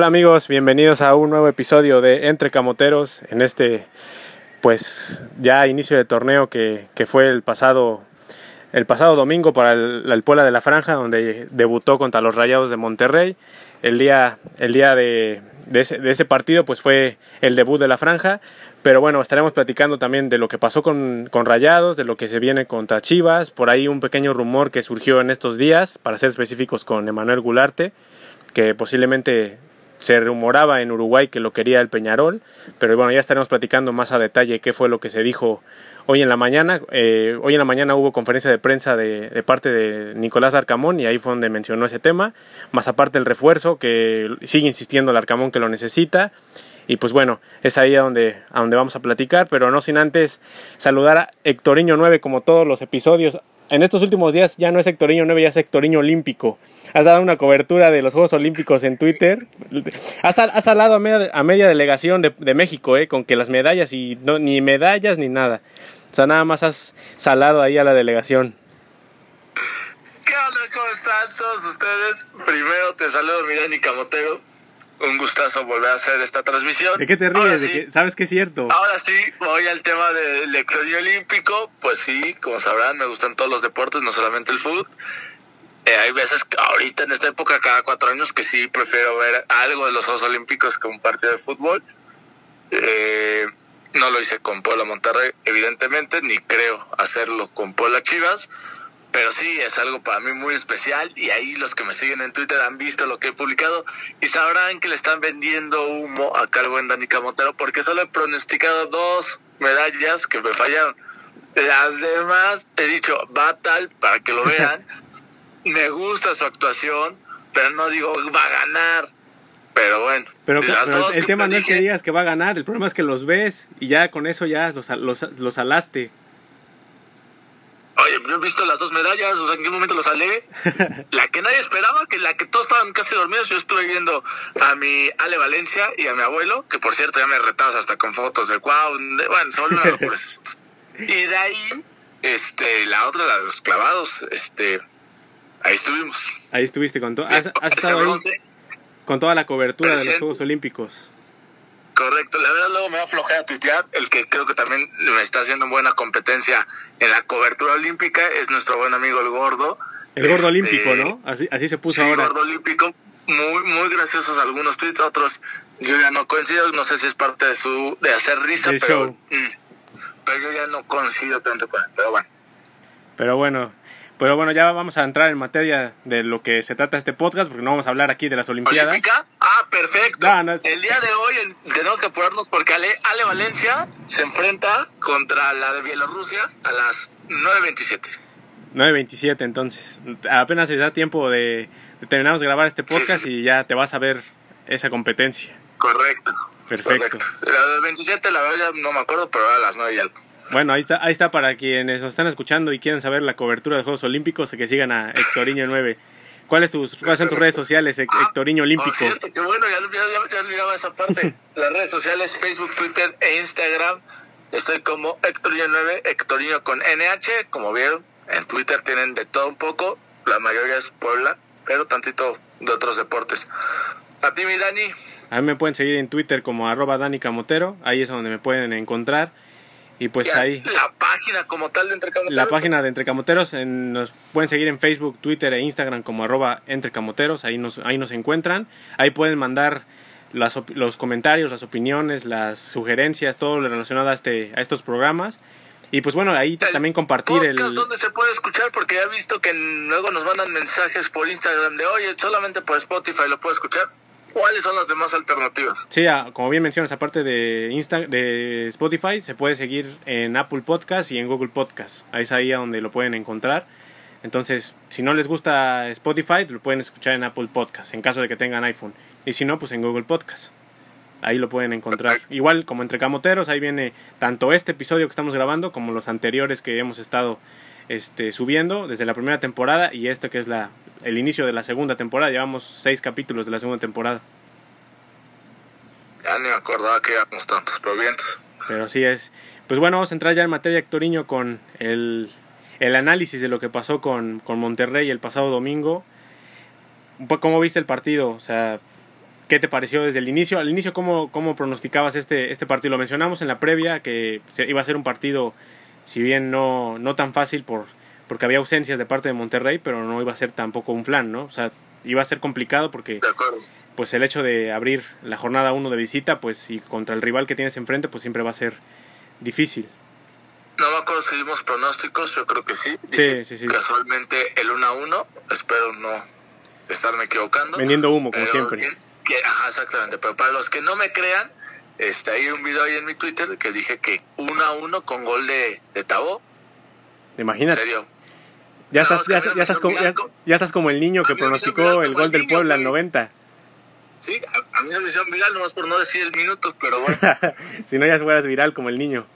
Hola amigos, bienvenidos a un nuevo episodio de Entre Camoteros en este pues ya inicio de torneo que, fue el pasado el pasado domingo para el, el Puebla de la Franja donde debutó contra los Rayados de Monterrey. El día, el día de, de, ese, de ese partido pues fue el debut de la Franja, pero bueno, estaremos platicando también de lo que pasó con, con Rayados, de lo que se viene contra Chivas, por ahí un pequeño rumor que surgió en estos días, para ser específicos con Emanuel Gularte, que posiblemente se rumoraba en Uruguay que lo quería el Peñarol, pero bueno, ya estaremos platicando más a detalle qué fue lo que se dijo hoy en la mañana. Eh, hoy en la mañana hubo conferencia de prensa de, parte de Nicolás Arcamón y ahí fue donde mencionó ese tema, más aparte el refuerzo que sigue insistiendo el Arcamón que lo necesita. Y pues bueno, es ahí a donde, a donde vamos a platicar, pero no sin antes saludar a Hectoriño 9 como todos los episodios en estos últimos días ya no es sectoriño 9, ya es sectoriño olímpico. Has dado una cobertura de los Juegos Olímpicos en Twitter. Has, has salado a media, a media delegación de, de, México, eh, con que las medallas y no, ni medallas ni nada. O sea, nada más has salado ahí a la delegación. ¿Qué onda? ¿Cómo están todos ustedes? Primero te saludo, mi Dani Camotero. Un gustazo volver a hacer esta transmisión. ¿De qué te ríes? Sí, ¿De que, ¿Sabes que es cierto? Ahora sí, voy al tema del lectorio olímpico. Pues sí, como sabrán, me gustan todos los deportes, no solamente el fútbol. Eh, hay veces, ahorita en esta época, cada cuatro años, que sí prefiero ver algo de los Juegos Olímpicos que un partido de fútbol. Eh, no lo hice con Puebla Monterrey, evidentemente, ni creo hacerlo con Puebla Chivas pero sí es algo para mí muy especial y ahí los que me siguen en Twitter han visto lo que he publicado y sabrán que le están vendiendo humo acá al buen Dani Camotero porque solo he pronosticado dos medallas que me fallaron. Las demás he dicho va tal para que lo vean. me gusta su actuación, pero no digo va a ganar. Pero bueno. Pero, pero el tema no es que digas que va a ganar, el problema es que los ves y ya con eso ya los, los, los alaste. Oye, yo he visto las dos medallas, o sea, ¿en qué momento lo salé? la que nadie esperaba, que la que todos estaban casi dormidos, yo estuve viendo a mi Ale Valencia y a mi abuelo, que por cierto ya me retabas hasta con fotos del cuau, bueno, son una locura. y de ahí, este, la otra, la de los clavados, este, ahí estuvimos. Ahí estuviste con todo, has, has estado ahí con toda la cobertura de los Juegos Olímpicos. Correcto, la verdad luego me va a aflojar a tuitear, el que creo que también me está haciendo buena competencia en la cobertura olímpica es nuestro buen amigo el gordo. El gordo este, olímpico, ¿no? Así, así se puso sí, ahora. El gordo olímpico, muy, muy graciosos algunos tweets, otros yo ya no coincido, no sé si es parte de su, de hacer risa, el pero, mm, pero yo ya no coincido tanto con él, pero bueno. Pero bueno, pero bueno, ya vamos a entrar en materia de lo que se trata este podcast, porque no vamos a hablar aquí de las Olimpiadas. ¿Olímpica? Ah, perfecto. No, no es... El día de hoy tenemos que apurarnos porque Ale, Ale Valencia se enfrenta contra la de Bielorrusia a las 9.27. 9.27 entonces. Apenas se da tiempo de, de terminamos de grabar este podcast sí, sí. y ya te vas a ver esa competencia. Correcto. Perfecto. Correcto. La de 27 la verdad no me acuerdo, pero a las 9 y algo. Bueno, ahí está, ahí está para quienes nos están escuchando y quieren saber la cobertura de Juegos Olímpicos, que sigan a Hectoriño 9. ¿Cuáles, tus, ¿Cuáles son tus redes sociales, Hectoriño Olímpico? Ah, cierto, bueno, ya, ya, ya olvidaba esa parte. Las redes sociales, Facebook, Twitter e Instagram. Estoy como Hectoriño9, Hectoriño con NH. Como vieron, en Twitter tienen de todo un poco. La mayoría es Puebla, pero tantito de otros deportes. A ti, mi Dani. A mí me pueden seguir en Twitter como arroba Dani Camotero. Ahí es donde me pueden encontrar. Y pues ya, ahí. La página como tal de Entrecamoteros. La página de Entrecamoteros. En, nos pueden seguir en Facebook, Twitter e Instagram como arroba Entrecamoteros. Ahí nos, ahí nos encuentran. Ahí pueden mandar las, los comentarios, las opiniones, las sugerencias, todo lo relacionado a, este, a estos programas. Y pues bueno, ahí el también compartir el... ¿Dónde se puede escuchar? Porque ya he visto que luego nos mandan mensajes por Instagram de, oye, solamente por Spotify lo puedo escuchar. ¿Cuáles son las demás alternativas? Sí, como bien mencionas, aparte de, Insta, de Spotify, se puede seguir en Apple Podcast y en Google Podcast. Ahí es ahí a donde lo pueden encontrar. Entonces, si no les gusta Spotify, lo pueden escuchar en Apple Podcast, en caso de que tengan iPhone. Y si no, pues en Google Podcast. Ahí lo pueden encontrar. Perfecto. Igual como entre camoteros, ahí viene tanto este episodio que estamos grabando como los anteriores que hemos estado este, subiendo desde la primera temporada y este que es la, el inicio de la segunda temporada. Llevamos seis capítulos de la segunda temporada. Ya ni me acordaba que íbamos tantos, pero bien. Pero así es. Pues bueno, vamos a entrar ya en materia, Hectoriño, con el, el análisis de lo que pasó con, con Monterrey el pasado domingo. ¿Cómo viste el partido? O sea, ¿Qué te pareció desde el inicio? Al inicio, ¿cómo, cómo pronosticabas este, este partido? Lo mencionamos en la previa, que iba a ser un partido, si bien no, no tan fácil por, porque había ausencias de parte de Monterrey, pero no iba a ser tampoco un flan, ¿no? O sea, iba a ser complicado porque pues el hecho de abrir la jornada 1 de visita, pues y contra el rival que tienes enfrente, pues siempre va a ser difícil. No me acuerdo si dimos pronósticos, yo creo que sí. Sí, sí, sí. Casualmente el 1 a 1, espero no estarme equivocando. Vendiendo humo, como siempre. ajá, exactamente, pero para los que no me crean, está hay un video ahí en mi Twitter que dije que 1 a 1 con gol de, de Tabo. Imagínate. Ya estás, ya, estás como, ya, estás como el niño que pronosticó el gol del Puebla al 90. Sí, a, mí me hicieron viral nomás por no decir el minuto, pero bueno. si no, ya fueras viral como el niño.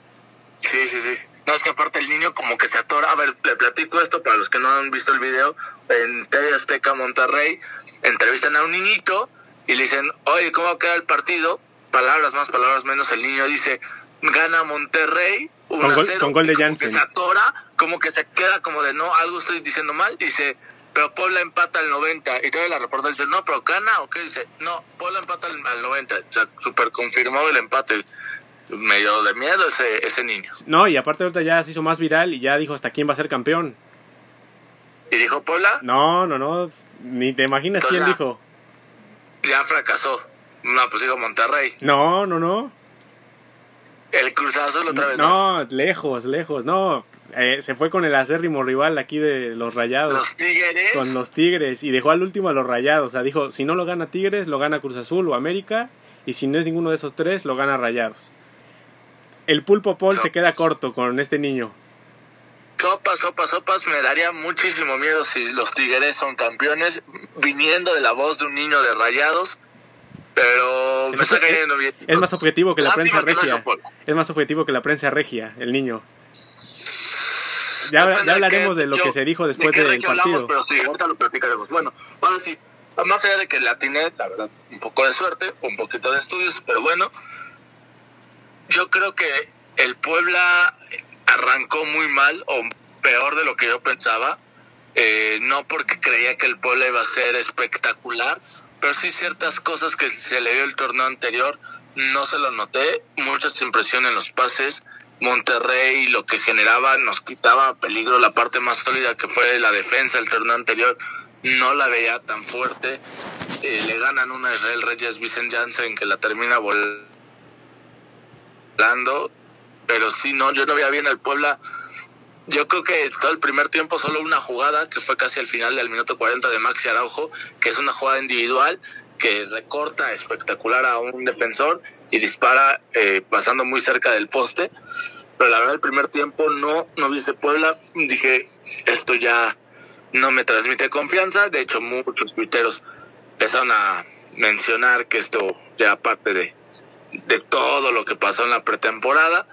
Sí, sí, sí. No, es que aparte el niño como que se atora. A ver, le platico esto para los que no han visto el video. En TV Azteca Monterrey entrevistan a un niñito y le dicen, oye, ¿cómo queda el partido? Palabras más, palabras menos. El niño dice, gana Monterrey. Con gol, con gol de Janssen. se atora, como que se queda como de, no, algo estoy diciendo mal. Dice, pero Puebla empata al 90. Y todavía la reportera dice, no, pero gana o qué dice, no, Puebla empata al, 90. O sea, super confirmado el empate medio de miedo ese, ese niño. No, y aparte ahorita ya se hizo más viral y ya dijo hasta quién va a ser campeón. ¿Y dijo Puebla? No, no, no, ni te imaginas quién dijo. Ya fracasó. No, pues dijo Monterrey. No, no, no. El Cruz Azul otra vez. No, lejos, lejos, no. Eh, se fue con el acérrimo rival aquí de los Rayados. Los Tigres. Con los Tigres y dejó al último a los Rayados. O sea, dijo, si no lo gana Tigres, lo gana Cruz Azul o América. Y si no es ninguno de esos tres, lo gana Rayados el pulpo Paul se queda corto con este niño. Sopas, sopas, sopas, me daría muchísimo miedo si los Tigres son campeones, viniendo de la voz de un niño de rayados, pero me está cayendo bien. Es más objetivo que la prensa regia. Es más objetivo que la prensa regia, el niño. Ya, hablaremos de lo que se dijo después del partido. pero sí, ahorita lo platicaremos. Bueno, ahora sí, más allá de que la tiene, la verdad, un poco de suerte, un poquito de estudios, pero bueno, yo creo que el Puebla arrancó muy mal o peor de lo que yo pensaba. Eh, no porque creía que el Puebla iba a ser espectacular, pero sí ciertas cosas que se le dio el torneo anterior no se lo noté. Muchas impresiones en los pases. Monterrey lo que generaba nos quitaba peligro la parte más sólida que fue la defensa el torneo anterior. No la veía tan fuerte. Eh, le ganan una Israel Reyes Vicent Janssen que la termina volando. Pero sí, no, yo no veía bien al Puebla. Yo creo que todo el primer tiempo solo una jugada, que fue casi al final del minuto 40 de Maxi Araujo, que es una jugada individual que recorta espectacular a un defensor y dispara eh, pasando muy cerca del poste. Pero la verdad el primer tiempo no, no vi ese Puebla. Dije, esto ya no me transmite confianza. De hecho, muchos tuiteros empezaron a mencionar que esto ya parte de, de todo lo que pasó en la pretemporada.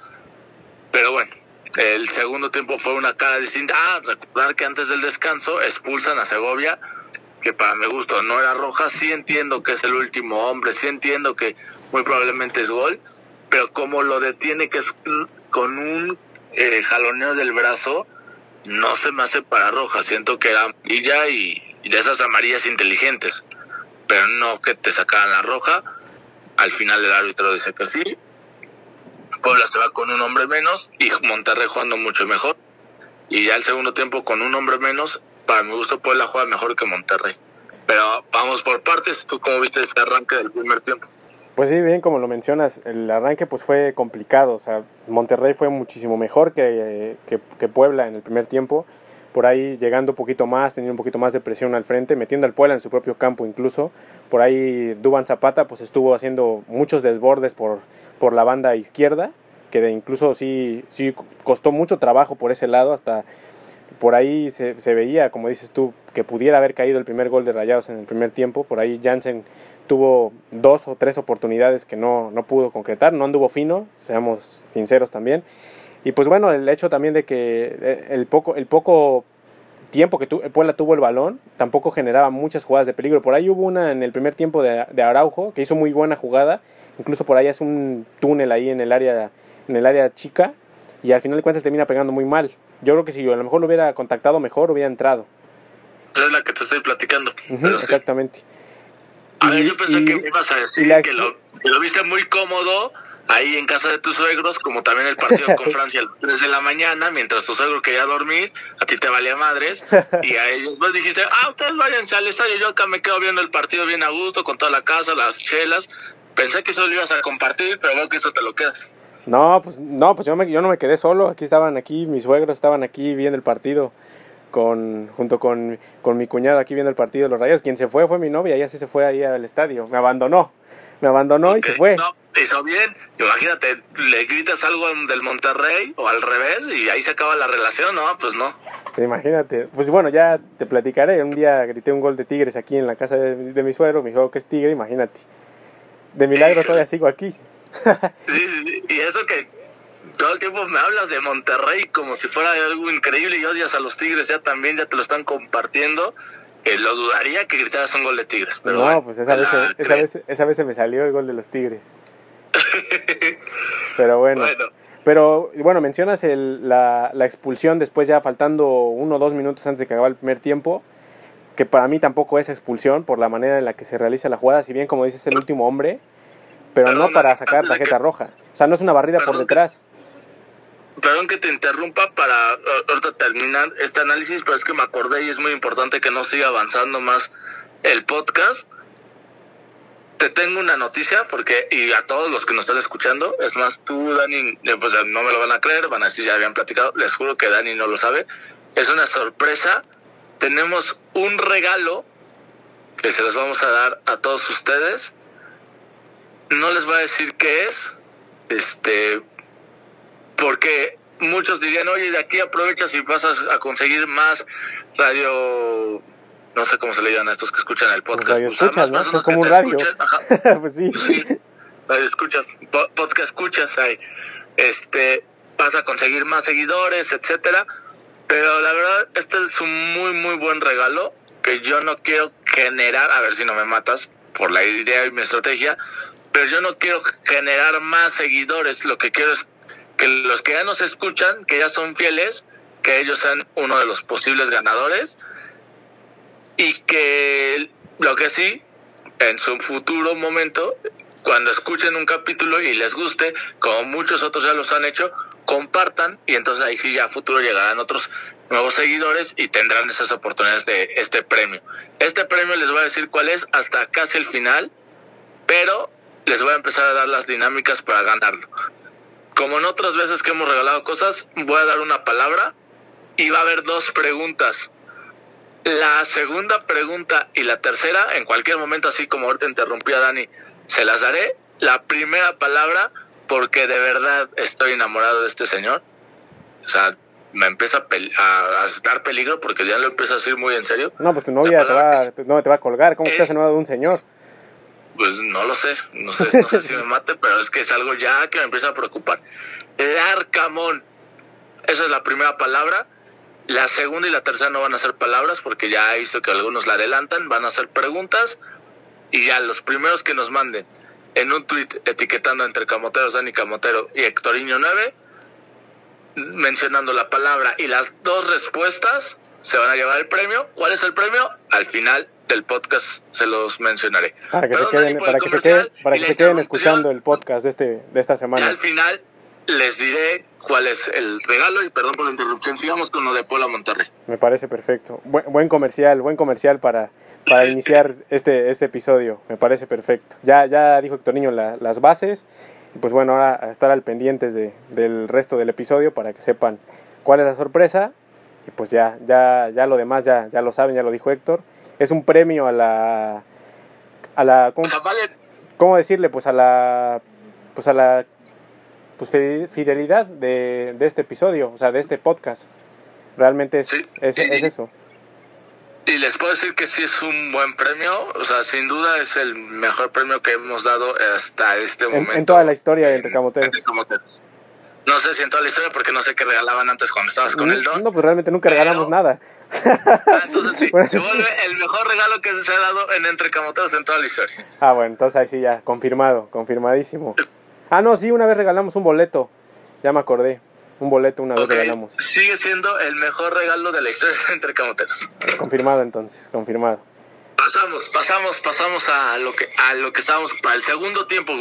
Pero bueno, el segundo tiempo fue una cara distinta. Ah, recordar que antes del descanso expulsan a Segovia, que para mi gusto no era roja. Sí entiendo que es el último hombre, sí entiendo que muy probablemente es gol, pero como lo detiene que es con un eh, jaloneo del brazo, no se me hace para roja. Siento que era amarilla y, y de esas amarillas inteligentes, pero no que te sacaran la roja al final el árbitro dice que sí. Puebla se va con un hombre menos y Monterrey jugando mucho mejor. Y ya el segundo tiempo con un hombre menos, para mi Puebla juega mejor que Monterrey. Pero vamos por partes, ¿tú cómo viste ese arranque del primer tiempo? Pues sí, bien como lo mencionas, el arranque pues fue complicado, o sea, Monterrey fue muchísimo mejor que, que, que Puebla en el primer tiempo por ahí llegando un poquito más, teniendo un poquito más de presión al frente, metiendo al Puebla en su propio campo incluso. Por ahí Duban Zapata pues estuvo haciendo muchos desbordes por, por la banda izquierda, que de incluso sí, sí costó mucho trabajo por ese lado, hasta por ahí se, veía, como dices tú, que pudiera haber caído el primer gol de Rayados en el primer tiempo. Por ahí Jansen tuvo dos o tres oportunidades que no, no pudo concretar, no anduvo fino, seamos sinceros también. Y pues bueno, el hecho también de que eh, el poco, el poco tiempo que tu, Puebla tuvo el balón tampoco generaba muchas jugadas de peligro. Por ahí hubo una en el primer tiempo de, de, Araujo que hizo muy buena jugada. Incluso por ahí es un túnel ahí en el área, en el área chica. Y al final de cuentas termina pegando muy mal. Yo creo que si a lo mejor lo hubiera contactado mejor, hubiera entrado. Es la que te estoy platicando. exactamente. A ver, yo pensé que me ibas a decir que, lo, que lo viste muy cómodo ahí en casa de tus suegros, como también el partido con Francia a las 3 de la mañana, mientras tu suegro quería dormir, a ti te valía madres, y a ellos vos dijiste, ah, ustedes váyanse al estadio, yo acá me quedo viendo el partido bien a gusto, con toda la casa, las chelas. Pensé que eso lo ibas a compartir, pero veo que eso te lo quedas. No, pues no, pues yo, me, yo no me quedé solo, aquí estaban aquí, mis suegros estaban aquí viendo el partido. Con, junto con, con mi cuñado aquí viendo el partido de los Rayos. Quien se fue fue mi novia, ella sí se fue ahí al estadio, me abandonó, me abandonó y se fue. No, hizo bien. Imagínate, le gritas algo del Monterrey o al revés y ahí se acaba la relación, ¿no? Pues no. Imagínate. Pues bueno, ya te platicaré. Un día grité un gol de Tigres aquí en la casa de, mi suegro. Me dijo que es Tigre, imagínate. De milagro todavía sigo aquí. Sí, y eso que todo el tiempo me hablas de Monterrey como si fuera algo increíble y odias a los Tigres ya también, ya te lo están compartiendo. Eh, lo dudaría que gritaras un gol de Tigres. Pero no, pues esa vez, esa, vez, esa vez se me salió el gol de los Tigres. Pero bueno. Pero bueno, mencionas el, la, la, expulsión después ya faltando uno o dos minutos antes de que acabe el primer tiempo, que para mí tampoco es expulsión por la manera en la que se realiza la jugada, si bien como dices el último hombre, pero no para sacar tarjeta roja. O sea, no es una barrida por detrás. perdón que te interrumpa para ahorita terminar este análisis, pero es que me acordé y es muy importante que no siga avanzando más el podcast te tengo una noticia porque y a todos los que nos están escuchando, es más tú Dani, eh, pues no me lo van a creer, van a decir ya habían platicado, les juro que Dani no lo sabe. Es una sorpresa. Tenemos un regalo que se los vamos a dar a todos ustedes. No les voy a decir qué es, este, porque muchos dirían, oye, de aquí aprovechas y vas a conseguir más radio no sé cómo se le llaman a estos que escuchan el podcast. radio escuchas, ¿no? es como un radio. pues sí. Radio escuchas, podcast escuchas ahí. Este, vas a conseguir más seguidores, etcétera. Pero la verdad, este es un muy, muy buen regalo que yo no quiero generar, a ver si no me matas por la idea y mi estrategia, pero yo no quiero generar más seguidores. Lo que quiero es que los que ya nos escuchan, que ya son fieles, que ellos sean uno de los posibles ganadores y que lo que sí, en su futuro momento, cuando escuchen un capítulo y les guste, como muchos otros ya los han hecho, compartan y entonces ahí sí ya a futuro llegarán otros nuevos seguidores y tendrán esas oportunidades de este premio. Este premio les voy a decir cuál es hasta casi el final, pero les voy a empezar a dar las dinámicas para ganarlo. Como en otras veces que hemos regalado cosas, voy a dar una palabra y va a haber dos preguntas. La segunda pregunta y la tercera, en cualquier momento, así como ahorita interrumpí a Dani, se las daré. La primera palabra, porque de verdad estoy enamorado de este señor. O sea, me empieza a, dar peligro porque ya lo empiezo a decir muy en serio. No, pues tu novia te va, no, te va a colgar. ¿Cómo estás enamorado de un señor? Pues no lo sé. No sé, no sé si me mate, pero es que es algo ya que me empieza a preocupar. El arcamón. Esa es la primera palabra. La segunda y la tercera no van a ser palabras porque ya he visto que algunos la adelantan, van a ser preguntas y ya los primeros que nos manden en un tweet etiquetando entre Camoteros, Dani Camotero y Hectorinho 9, mencionando la palabra y las dos respuestas, se van a llevar el premio. ¿Cuál es el premio? Al final del podcast se los mencionaré. Para que se queden, para que se queden, para que se queden escuchando el podcast de este de esta semana. Y al final les diré cuál es el regalo y perdón por la interrupción. Sigamos con lo de Puebla Monterrey. Me parece perfecto. buen comercial, buen comercial para, para iniciar este, este episodio. Me parece perfecto. Ya, ya dijo Héctor Niño las bases. Y pues bueno, ahora a estar al pendientes de, del resto del episodio para que sepan cuál es la sorpresa. Y pues ya, ya, ya lo demás ya, ya lo saben, ya lo dijo Héctor. Es un premio a la. a la. ¿cómo, ¿cómo decirle? Pues a la. Pues a la pues fidelidad de, de, este episodio, o sea, de este podcast. Realmente es, es, eso. Y les puedo decir que sí es un buen premio, o sea, sin duda es el mejor premio que hemos dado hasta este momento. En, toda la historia de Entre Camoteros. No sé si en toda la historia, porque no sé qué regalaban antes cuando estabas con el Don. No, pues realmente nunca regalamos nada. Ah, entonces sí, se vuelve el mejor regalo que se ha dado en Entre Camoteros en toda la historia. Ah, bueno, entonces ahí sí ya, confirmado, confirmadísimo. Ah, no, sí, una vez regalamos un boleto. Ya me acordé. Un boleto una vez regalamos. Sigue siendo el mejor regalo de la historia entre camoteros. Confirmado entonces, confirmado. pasamos, pasamos, pasamos a lo que a lo que estábamos para el segundo tiempo.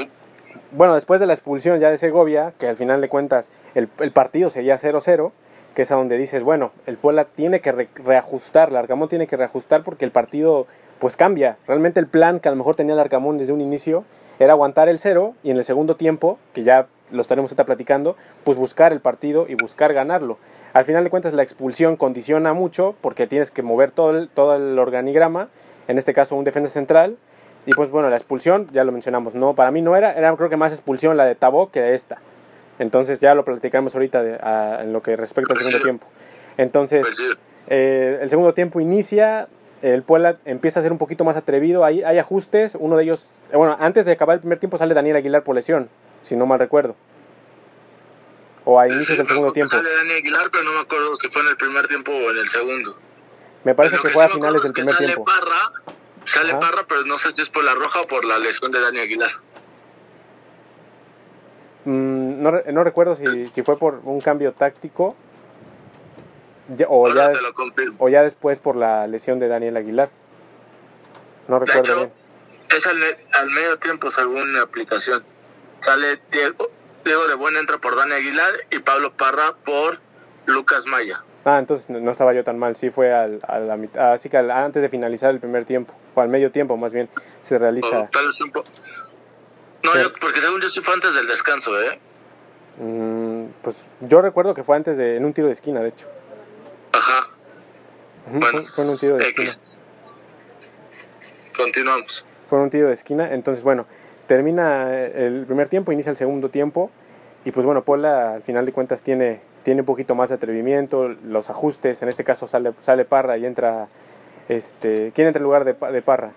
Bueno, después de la expulsión ya de Segovia, que al final de cuentas el, el partido seguía 0-0, que es a donde dices, bueno, el Puebla tiene que re reajustar, el Arcamón tiene que reajustar porque el partido pues cambia. Realmente el plan que a lo mejor tenía el Arcamón desde un inicio era aguantar el cero y en el segundo tiempo, que ya lo estaremos ahorita platicando, pues buscar el partido y buscar ganarlo. Al final de cuentas la expulsión condiciona mucho porque tienes que mover todo todo el organigrama, en este caso un defensa central, y pues bueno, la expulsión, ya lo mencionamos, no, para mí no era, era creo que más expulsión la de Tabó que esta. Entonces ya lo platicaremos ahorita de, a, en lo que respecta al segundo tiempo. Entonces, eh, el segundo tiempo inicia, el Puebla empieza a ser un poquito más atrevido, hay, hay ajustes, uno de ellos, eh, bueno, antes de acabar el primer tiempo sale Daniel Aguilar por lesión, si no mal recuerdo. O a inicios del segundo tiempo. Sale Daniel Aguilar, pero no me acuerdo si fue en el primer tiempo o en el segundo. Me parece que, que, fue a finales del primer tiempo. Parra, sale Ajá. Parra, pero no sé si es por la roja o por la lesión de Daniel Aguilar. Mm, no, no, recuerdo si, si, fue por un cambio táctico ya, o, ya, o, ya, después por la lesión de Daniel Aguilar. No recuerdo hecho, bien. Es al, al, medio tiempo según la aplicación. Sale Diego, Diego de Buena entra por Daniel Aguilar y Pablo Parra por Lucas Maya. Ah, entonces no estaba yo tan mal. Sí fue al, a la mitad, así que al, antes de finalizar el primer tiempo, o al medio tiempo más bien, se realiza. Tal vez un po no, sí. yo, porque según yo sí fue antes del descanso, ¿eh? Mm, pues yo recuerdo que fue antes de, en un tiro de esquina, de hecho. Ajá. Bueno, fue, fue, en un tiro de esquina. Continuamos. Fue en un tiro de esquina, entonces bueno, termina el primer tiempo, inicia el segundo tiempo, y pues bueno, Pola al final de cuentas tiene, tiene un poquito más de atrevimiento, los ajustes, en este caso sale, sale Parra y entra, este, ¿quién entra en lugar de, de Parra?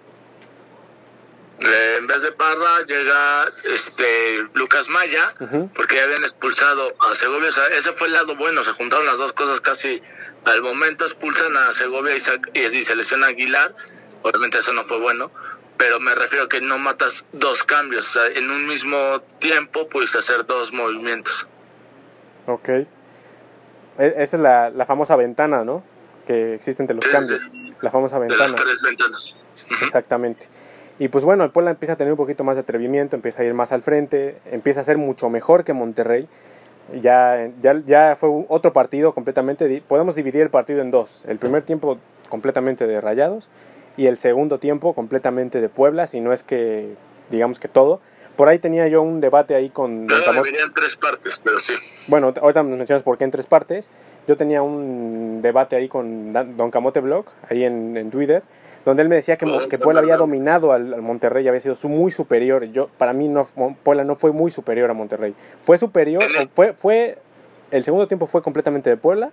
Eh, en vez de Parra llega este Lucas Maya, uh -huh. porque ya habían expulsado a Segovia. O sea, ese fue el lado bueno, se juntaron las dos cosas casi al momento, expulsan a Segovia y se, y se lesiona a Aguilar. Obviamente eso no fue bueno, pero me refiero a que no matas dos cambios. O sea, en un mismo tiempo pudiste hacer dos movimientos. Ok. Esa es la, la famosa ventana, ¿no? Que existe entre los Sí, cambios. La famosa De ventana. las tres ventanas. Exactamente. Y pues bueno, el Puebla empieza a tener un poquito más de atrevimiento, empieza a ir más al frente, empieza a ser mucho mejor que Monterrey. Ya, ya, ya fue otro partido completamente. Podemos dividir el partido en dos. El primer tiempo completamente de Rayados y el segundo tiempo completamente de Puebla, si no es que, digamos que todo. Por ahí tenía yo un debate ahí con... Don Camote. dividiría en tres partes, pero sí. Bueno, ahorita nos mencionas por qué en tres partes. Yo tenía un debate ahí con Don Camote Blog, ahí en, en Twitter, donde él me decía que, que Puebla había dominado al, al Monterrey, había sido su- muy superior. Yo, para mí, no, Puebla no fue muy superior a Monterrey. Fue superior, fue, fue, el segundo tiempo fue completamente de Puebla,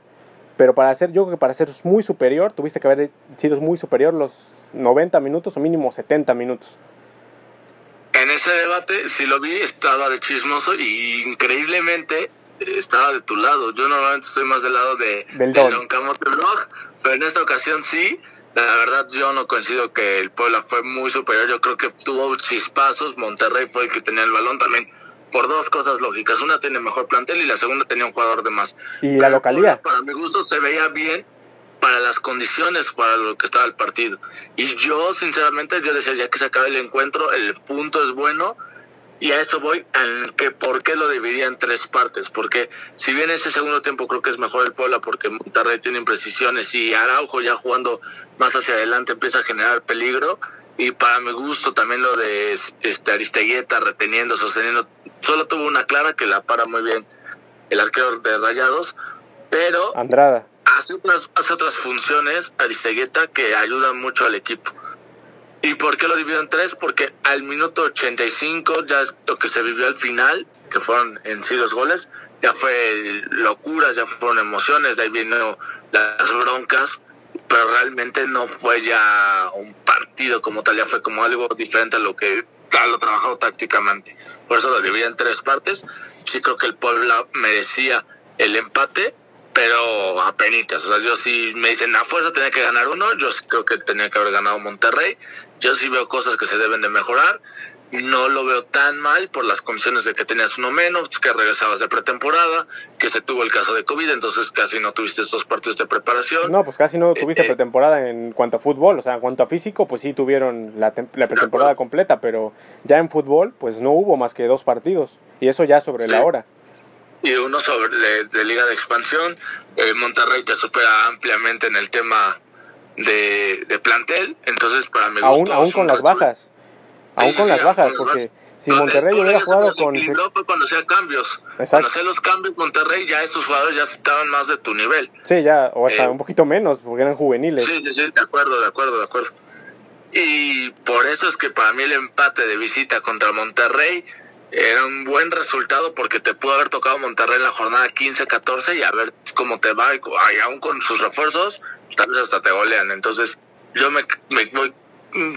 pero para ser, yo creo que para ser muy superior, tuviste que haber sido muy superior los 90 minutos o mínimo 70 minutos. En ese debate, si lo vi, estaba de chismoso y increíblemente eh, estaba de tu lado. Yo normalmente estoy más del lado de, Del de Don. Camote Blog, pero en esta ocasión sí. La verdad, yo no coincido que el Puebla fue muy superior. Yo creo que tuvo chispazos. Monterrey fue el que tenía el balón también. Por dos cosas lógicas. Una tiene mejor plantel y la segunda tenía un jugador de más. Y la localidad. Puebla, Para mi gusto se veía bien para las condiciones para lo que estaba el partido. Y yo, sinceramente, yo decía, ya que se acabe el encuentro, el punto es bueno. Y a eso voy, al que por qué lo dividía en tres partes. Porque si bien ese segundo tiempo creo que es mejor el Puebla porque Monterrey tiene imprecisiones y Araujo ya jugando más hacia adelante empieza a generar peligro. Y para mi gusto también lo de este Aristeguieta reteniendo, sosteniendo. Solo tuvo una clara que la para muy bien el arquero de Rayados. Pero Andrada. Hace otras, hace otras funciones Aristegueta que ayudan mucho al equipo. ¿Y por qué lo divido en tres? Porque al minuto 85, ya lo que se vivió al final, que fueron en sí los goles, ya fue locuras, ya fueron emociones, de ahí vienen las broncas, pero realmente no fue ya un partido como tal, ya fue como algo diferente a lo que tal lo trabajado tácticamente. Por eso lo dividí en tres partes. Sí creo que el Puebla merecía el empate, pero a penitas. O sea, yo sí me dicen a fuerza tenía que ganar uno, yo sí creo que tenía que haber ganado Monterrey. Yo sí veo cosas que se deben de mejorar. no lo veo tan mal por las condiciones de que tenías uno menos, que regresabas de pretemporada, que se tuvo el caso de COVID, entonces casi no tuviste estos partidos de preparación. No, pues casi no tuviste eh, eh, pretemporada en cuanto a fútbol, o sea, en cuanto a físico, pues sí tuvieron la, la pretemporada completa, pero ya en fútbol, pues no hubo más que dos partidos, y eso ya sobre la hora. Y uno sobre de, Liga de Expansión, eh, Monterrey que supera ampliamente en el tema de, de plantel, entonces para mí... Aún, aún con las bajas aún con las bajas, porque si Monterrey hubiera jugado con... Cuando hacía cambios. Cuando hacía los cambios Monterrey, ya esos jugadores ya estaban más de tu nivel. Sí, ya, o hasta eh, un poquito menos, porque eran juveniles. Sí, sí, sí, de acuerdo, de acuerdo, de acuerdo. Y por eso es que para mí el empate de visita contra Monterrey era un buen resultado porque te pudo haber tocado Monterrey en la jornada 15-14 y a ver cómo te va, y aún con sus refuerzos, tal vez hasta te golean. Entonces, yo me, me voy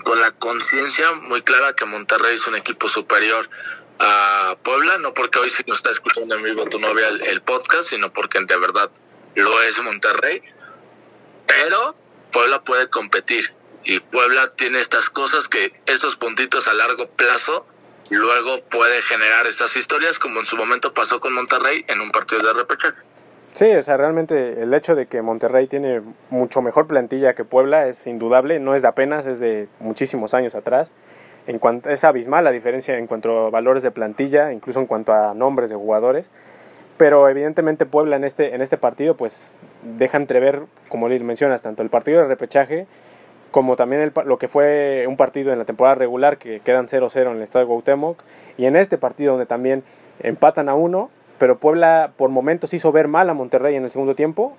con la conciencia muy clara que Monterrey es un equipo superior a Puebla, no porque hoy si no está escuchando en vivo tu novia el, podcast, sino porque de verdad lo es Monterrey. Pero Puebla puede competir y Puebla tiene estas cosas que estos puntitos a largo plazo luego puede generar estas historias como en su momento pasó con Monterrey en un partido de repechaje. Sí, o sea, realmente el hecho de que Monterrey tiene mucho mejor plantilla que Puebla es indudable, no es de apenas, es de muchísimos años atrás. En cuanto, es abismal la diferencia en cuanto a valores de plantilla, incluso en cuanto a nombres de jugadores. Pero evidentemente Puebla en este, en este partido pues deja entrever, como le mencionas, tanto el partido de repechaje como también el, lo que fue un partido en la temporada regular que quedan 0-0 en el estado de Cuauhtémoc y en este partido donde también empatan a uno pero Puebla por momentos hizo ver mal a Monterrey en el segundo tiempo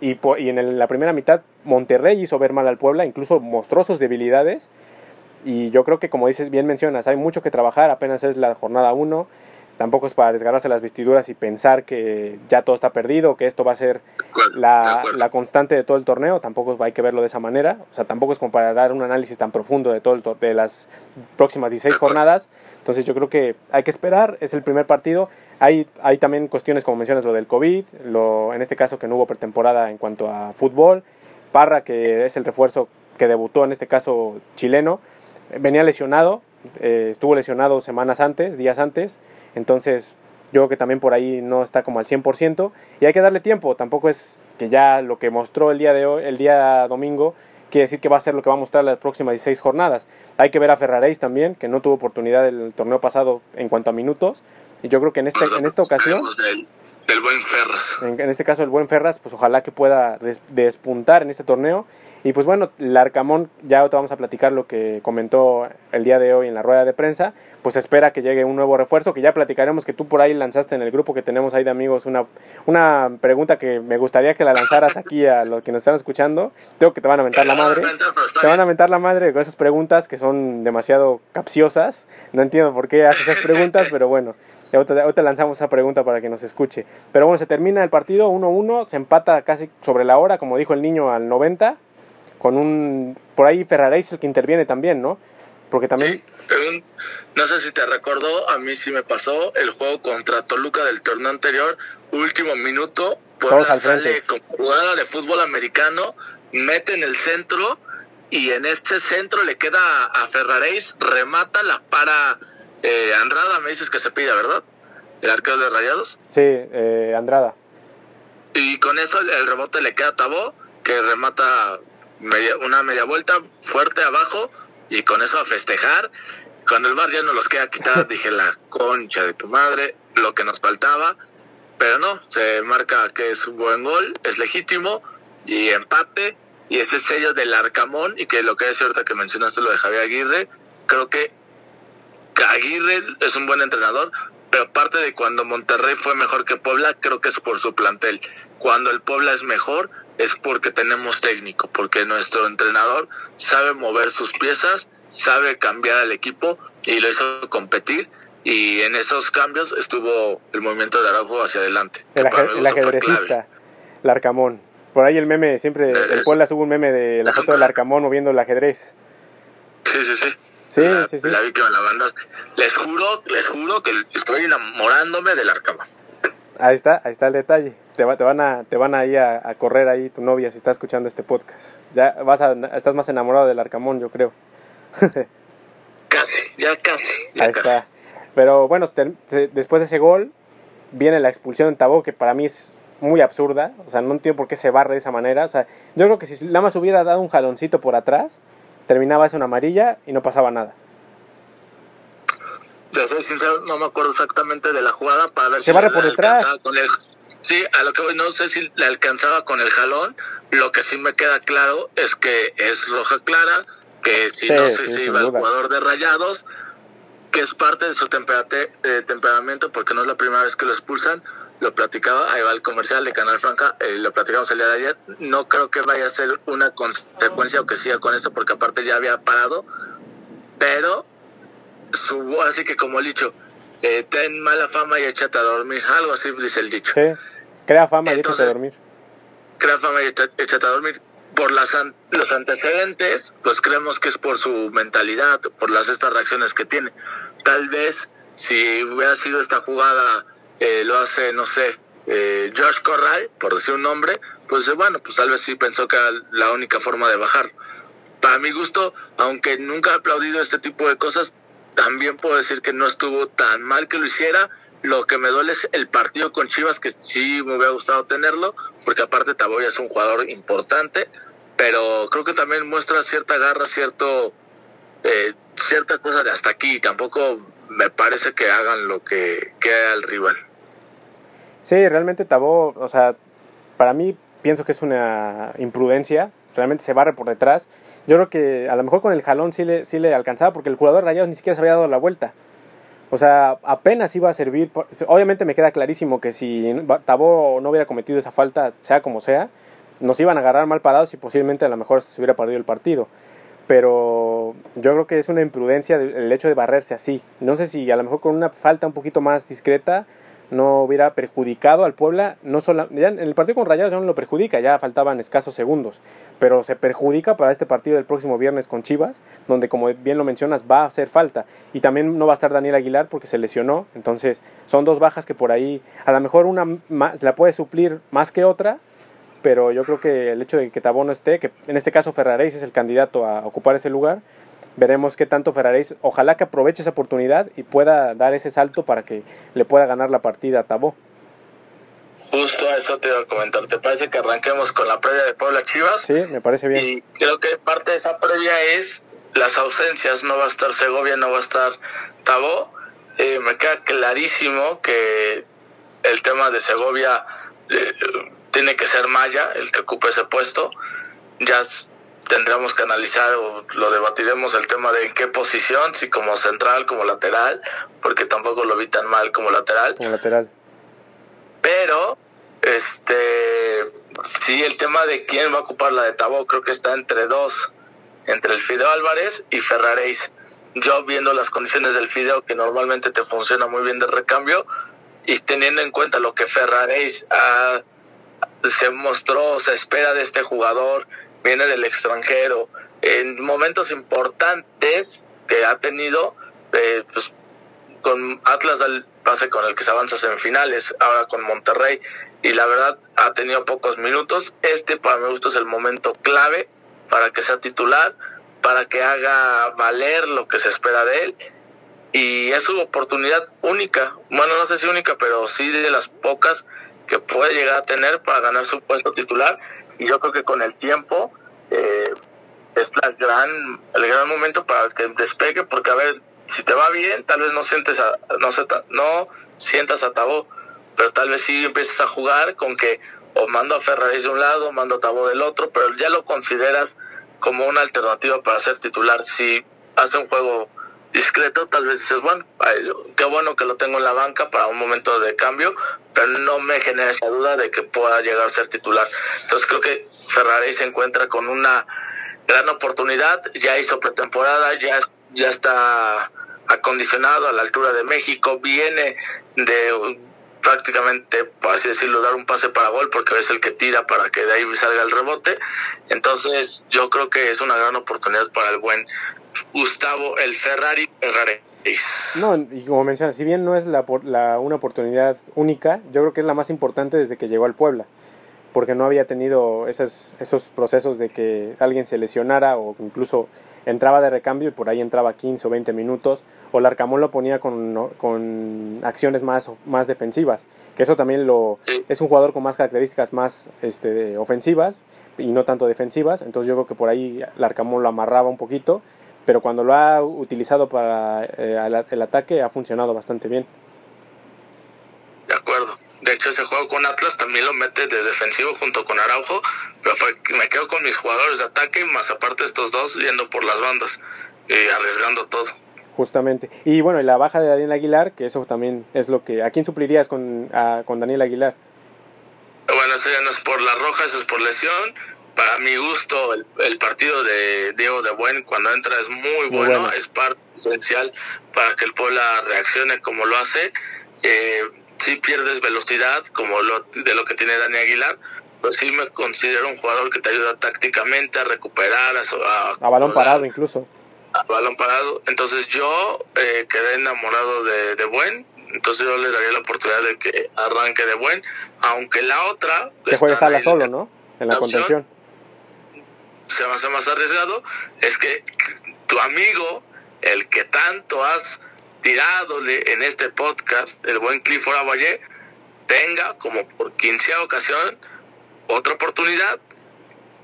y, y en la primera mitad Monterrey hizo ver mal al Puebla, incluso mostró sus debilidades y yo creo que como dices bien mencionas, hay mucho que trabajar, apenas es la jornada 1 tampoco es para desgarrarse las vestiduras y pensar que ya todo está perdido, que esto va a ser la, la, constante de todo el torneo, tampoco hay que verlo de esa manera, o sea, tampoco es como para dar un análisis tan profundo de, todo el de las próximas 16 jornadas, entonces yo creo que hay que esperar, es el primer partido, hay, hay también cuestiones como mencionas lo del COVID, lo, en este caso que no hubo pretemporada en cuanto a fútbol, Parra que es el refuerzo que debutó en este caso chileno, venía lesionado, eh, estuvo lesionado semanas antes, días antes, entonces yo creo que también por ahí no está como al 100% y hay que darle tiempo, tampoco es que ya lo que mostró el día de hoy, el día domingo, quiere decir que va a ser lo que va a mostrar las próximas 16 jornadas. Hay que ver a Ferraréis también, que no tuvo oportunidad el torneo pasado en cuanto a minutos, y yo creo que en, este, en esta ocasión... El buen Ferras. En, este caso el buen Ferras, pues ojalá que pueda despuntar en este torneo. Y pues bueno, el Arcamón, ya te vamos a platicar lo que comentó el día de hoy en la rueda de prensa, pues espera que llegue un nuevo refuerzo, que ya platicaremos que tú por ahí lanzaste en el grupo que tenemos ahí de amigos una, una pregunta que me gustaría que la lanzaras aquí a los que nos están escuchando. Tengo que te van a mentar la madre. Te van a mentar la madre con esas preguntas que son demasiado capciosas. No entiendo por qué haces esas preguntas, pero bueno, ahorita lanzamos esa pregunta para que nos escuche. Pero bueno, se termina el partido 1-1, se empata casi sobre la hora, como dijo el niño, al 90, con un... Por ahí Ferraréis el que interviene también, ¿no? Porque también... no sé si te recordó, a mí sí me pasó el juego contra Toluca del torneo anterior, último minuto, Todos al frente. con jugada de fútbol americano, mete en el centro y en este centro le queda a Ferraréis, remata, la para eh, Andrada, me dices que se pide, ¿verdad? el arquero de Rayados. Sí, eh, Andrada. Y con eso el rebote le queda a Tabó, que remata una media vuelta fuerte abajo y con eso a festejar. Cuando el bar ya no los queda quitar, dije la concha de tu madre, lo que nos faltaba. Pero no, se marca que es un buen gol, es legítimo y empate. Y ese sello del Arcamón, y que lo que es cierto que mencionaste lo de Javier Aguirre, creo que Aguirre es un buen entrenador, pero aparte de cuando Monterrey fue mejor que Puebla, creo que es por su plantel. Cuando el Puebla es mejor, es porque tenemos técnico, porque nuestro entrenador sabe mover sus piezas, sabe cambiar al equipo y lo hizo competir. Y en esos cambios estuvo el movimiento de Araujo hacia adelante. El, ajedrecista, el Arcamón. Por ahí el meme, siempre el, el Puebla sube un meme de la foto del Arcamón moviendo el ajedrez. Sí, sí, sí. Sí, sí, sí. La víctima la banda. Les juro, les juro que estoy enamorándome del Arcamón. Ahí está, ahí está el detalle. Te, te van a, te van a ir a, correr ahí tu novia si está escuchando este podcast. Ya vas a, estás más enamorado del Arcamón, yo creo. Casi, ya casi. Ahí está. Pero bueno, después de ese gol, viene la expulsión de Tabó, que para mí es muy absurda. O sea, no entiendo por qué se barre de esa manera. O sea, yo creo que si nada más hubiera dado un jaloncito por atrás, terminaba esa una amarilla y no pasaba nada. De soy sincero, no me acuerdo exactamente de la jugada para ver se barre por detrás. Sí, a lo que no sé si le alcanzaba con el jalón. Lo que sí me queda claro es que es roja clara, que si no sé si iba el jugador de Rayados, que es parte de su temperamento, porque no es la primera vez que lo expulsan. Lo platicaba, ahí va el comercial de Canal Franca, eh, lo platicamos el día de ayer. No creo que vaya a ser una consecuencia o que siga con esto, porque aparte ya había parado, pero su así que como he dicho, eh, ten mala fama y échate a dormir, algo así dice el dicho. Sí. Crea fama y échate a dormir. Crea fama y échate a dormir. Por las los antecedentes, pues creemos que es por su mentalidad, por las estas reacciones que tiene. Tal vez si hubiera sido esta jugada, eh, lo hace, no sé, eh, George Corral, por decir un nombre, pues eh, bueno, pues tal vez sí pensó que era la única forma de bajar. Para mi gusto, aunque nunca he aplaudido este tipo de cosas, también puedo decir que no estuvo tan mal que lo hiciera lo que me duele es el partido con Chivas, que sí me hubiera gustado tenerlo, porque aparte Taboya es un jugador importante, pero creo que también muestra cierta garra, cierto, eh, cierta cosa de hasta aquí. Tampoco me parece que hagan lo que queda al rival. Sí, realmente Tabó, o sea, para mí pienso que es una imprudencia, realmente se barre por detrás. Yo creo que a lo mejor con el jalón sí le, sí le alcanzaba porque el jugador rayado ni siquiera se había dado la vuelta. O sea, apenas iba a servir. Obviamente me queda clarísimo que si Tabo no hubiera cometido esa falta, sea como sea, nos iban a agarrar mal parados y posiblemente a lo mejor se hubiera perdido el partido. Pero yo creo que es una imprudencia el hecho de barrerse así. No sé si a lo mejor con una falta un poquito más discreta no hubiera perjudicado al Puebla, no solo, ya en el partido con Rayados ya no lo perjudica, ya faltaban escasos segundos, pero se perjudica para este partido del próximo viernes con Chivas, donde como bien lo mencionas va a hacer falta, y también no va a estar Daniel Aguilar porque se lesionó, entonces son dos bajas que por ahí, a lo mejor una la puede suplir más que otra, pero yo creo que el hecho de que Tabó no esté, que en este caso Ferraréis es el candidato a ocupar ese lugar, veremos qué tanto Ferraréis, ojalá que aproveche esa oportunidad y pueda dar ese salto para que le pueda ganar la partida a Tabó. Justo a eso te iba a comentar. ¿Te parece que arranquemos con la previa de Puebla Chivas? Sí, me parece bien. Y creo que parte de esa previa es las ausencias. No va a estar Segovia, no va a estar Tabó. Eh, me queda clarísimo que el tema de Segovia eh, tiene que ser Maya el que ocupe ese puesto. Ya tendremos que analizar o lo debatiremos el tema de en qué posición, si como central, como lateral, porque tampoco lo vi tan mal como lateral. Como lateral. Pero, este, sí, el tema de quién va a ocupar la de Tabo, creo que está entre dos, entre el Fideo Álvarez y Ferraréis. Yo viendo las condiciones del Fideo, que normalmente te funciona muy bien de recambio, y teniendo en cuenta lo que Ferraréis se mostró, se espera de este jugador, viene del extranjero, en momentos importantes que ha tenido, eh, pues con Atlas al pase con el que se avanza en finales, ahora con Monterrey, y la verdad ha tenido pocos minutos. Este para mi gusto es el momento clave para que sea titular, para que haga valer lo que se espera de él. Y es su oportunidad única, bueno, no sé si única, pero sí de las pocas que puede llegar a tener para ganar su puesto titular y yo creo que con el tiempo eh, es la gran, el gran momento para que despegue, porque a ver, si te va bien, tal vez no sientes a, no, se, no sientas a Tabo, pero tal vez sí empieces a jugar con que o mando a Ferrari de un lado, mando a Tabo del otro, pero ya lo consideras como una alternativa para ser titular. Si hace un juego discreto, tal vez dices, bueno, qué bueno que lo tengo en la banca para un momento de cambio, pero no me genera esa duda de que pueda llegar a ser titular. Entonces creo que Ferrari se encuentra con una gran oportunidad, ya hizo pretemporada, ya, ya está acondicionado a la altura de México, viene de prácticamente, por así decirlo, dar un pase para gol porque es el que tira para que de ahí salga el rebote. Entonces yo creo que es una gran oportunidad para el buen Gustavo el Ferrari Ferrari. No, y como mencionas, si bien no es la, la, una oportunidad única, yo creo que es la más importante desde que llegó al Puebla, porque no había tenido esos, esos procesos de que alguien se lesionara o incluso entraba de recambio y por ahí entraba 15 o 20 minutos, o Larcamón lo ponía con, con acciones más, más defensivas, que eso también lo es un jugador con más características más este, ofensivas y no tanto defensivas, entonces yo creo que por ahí Larcamón lo amarraba un poquito, pero cuando lo ha utilizado para eh, el ataque ha funcionado bastante bien. De acuerdo. De hecho, ese juego con Atlas también lo mete de defensivo junto con Araujo, pero me quedo con mis jugadores de ataque, más aparte estos dos yendo por las bandas y arriesgando todo. Justamente. Y bueno, y la baja de Daniel Aguilar, que eso también es lo que... ¿A quién suplirías con, con Daniel Aguilar? Bueno, eso ya no es por la roja, eso es por lesión. Para mi gusto, el, partido de Diego de Buen cuando entra es muy, bueno, es parte esencial para que el Puebla reaccione como lo hace. Eh, si pierdes velocidad, como lo, de lo que tiene Dani Aguilar, pues sí me considero un jugador que te ayuda tácticamente a recuperar, a, a, balón parado incluso. A balón parado. Entonces yo eh, quedé enamorado de, de Buen, entonces yo le daría la oportunidad de que arranque de Buen, aunque la otra... Que juegue sala solo, ¿no? En la contención. Se me hace más arriesgado, es que tu amigo, el que tanto has tiradole en este podcast, el buen Clifford Avalle, tenga como por quince ocasión otra oportunidad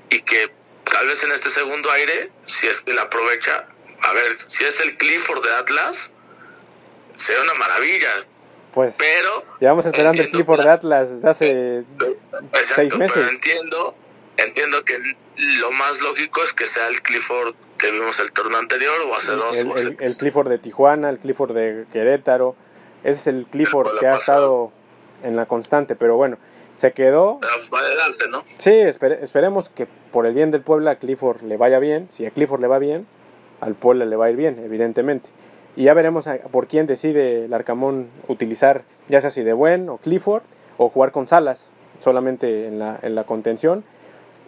y que tal vez en este segundo aire, si es que la aprovecha, a ver, si es el Clifford de Atlas, sea una maravilla. Pues pero llevamos esperando el Clifford de Atlas desde hace seis meses. entiendo, entiendo que lo más lógico es que sea el Clifford que vimos el torneo anterior o hace dos. El, Clifford de Tijuana, el Clifford de Querétaro. Ese es el Clifford que ha estado en la constante, pero bueno, se quedó. adelante, ¿no? Sí, esperemos que por el bien del Puebla a Clifford le vaya bien. Si a Clifford le va bien, al Puebla le va a ir bien, evidentemente. Y ya veremos por quién decide el Arcamón utilizar, ya sea si de buen o Clifford, o jugar con Salas solamente en la, en la contención.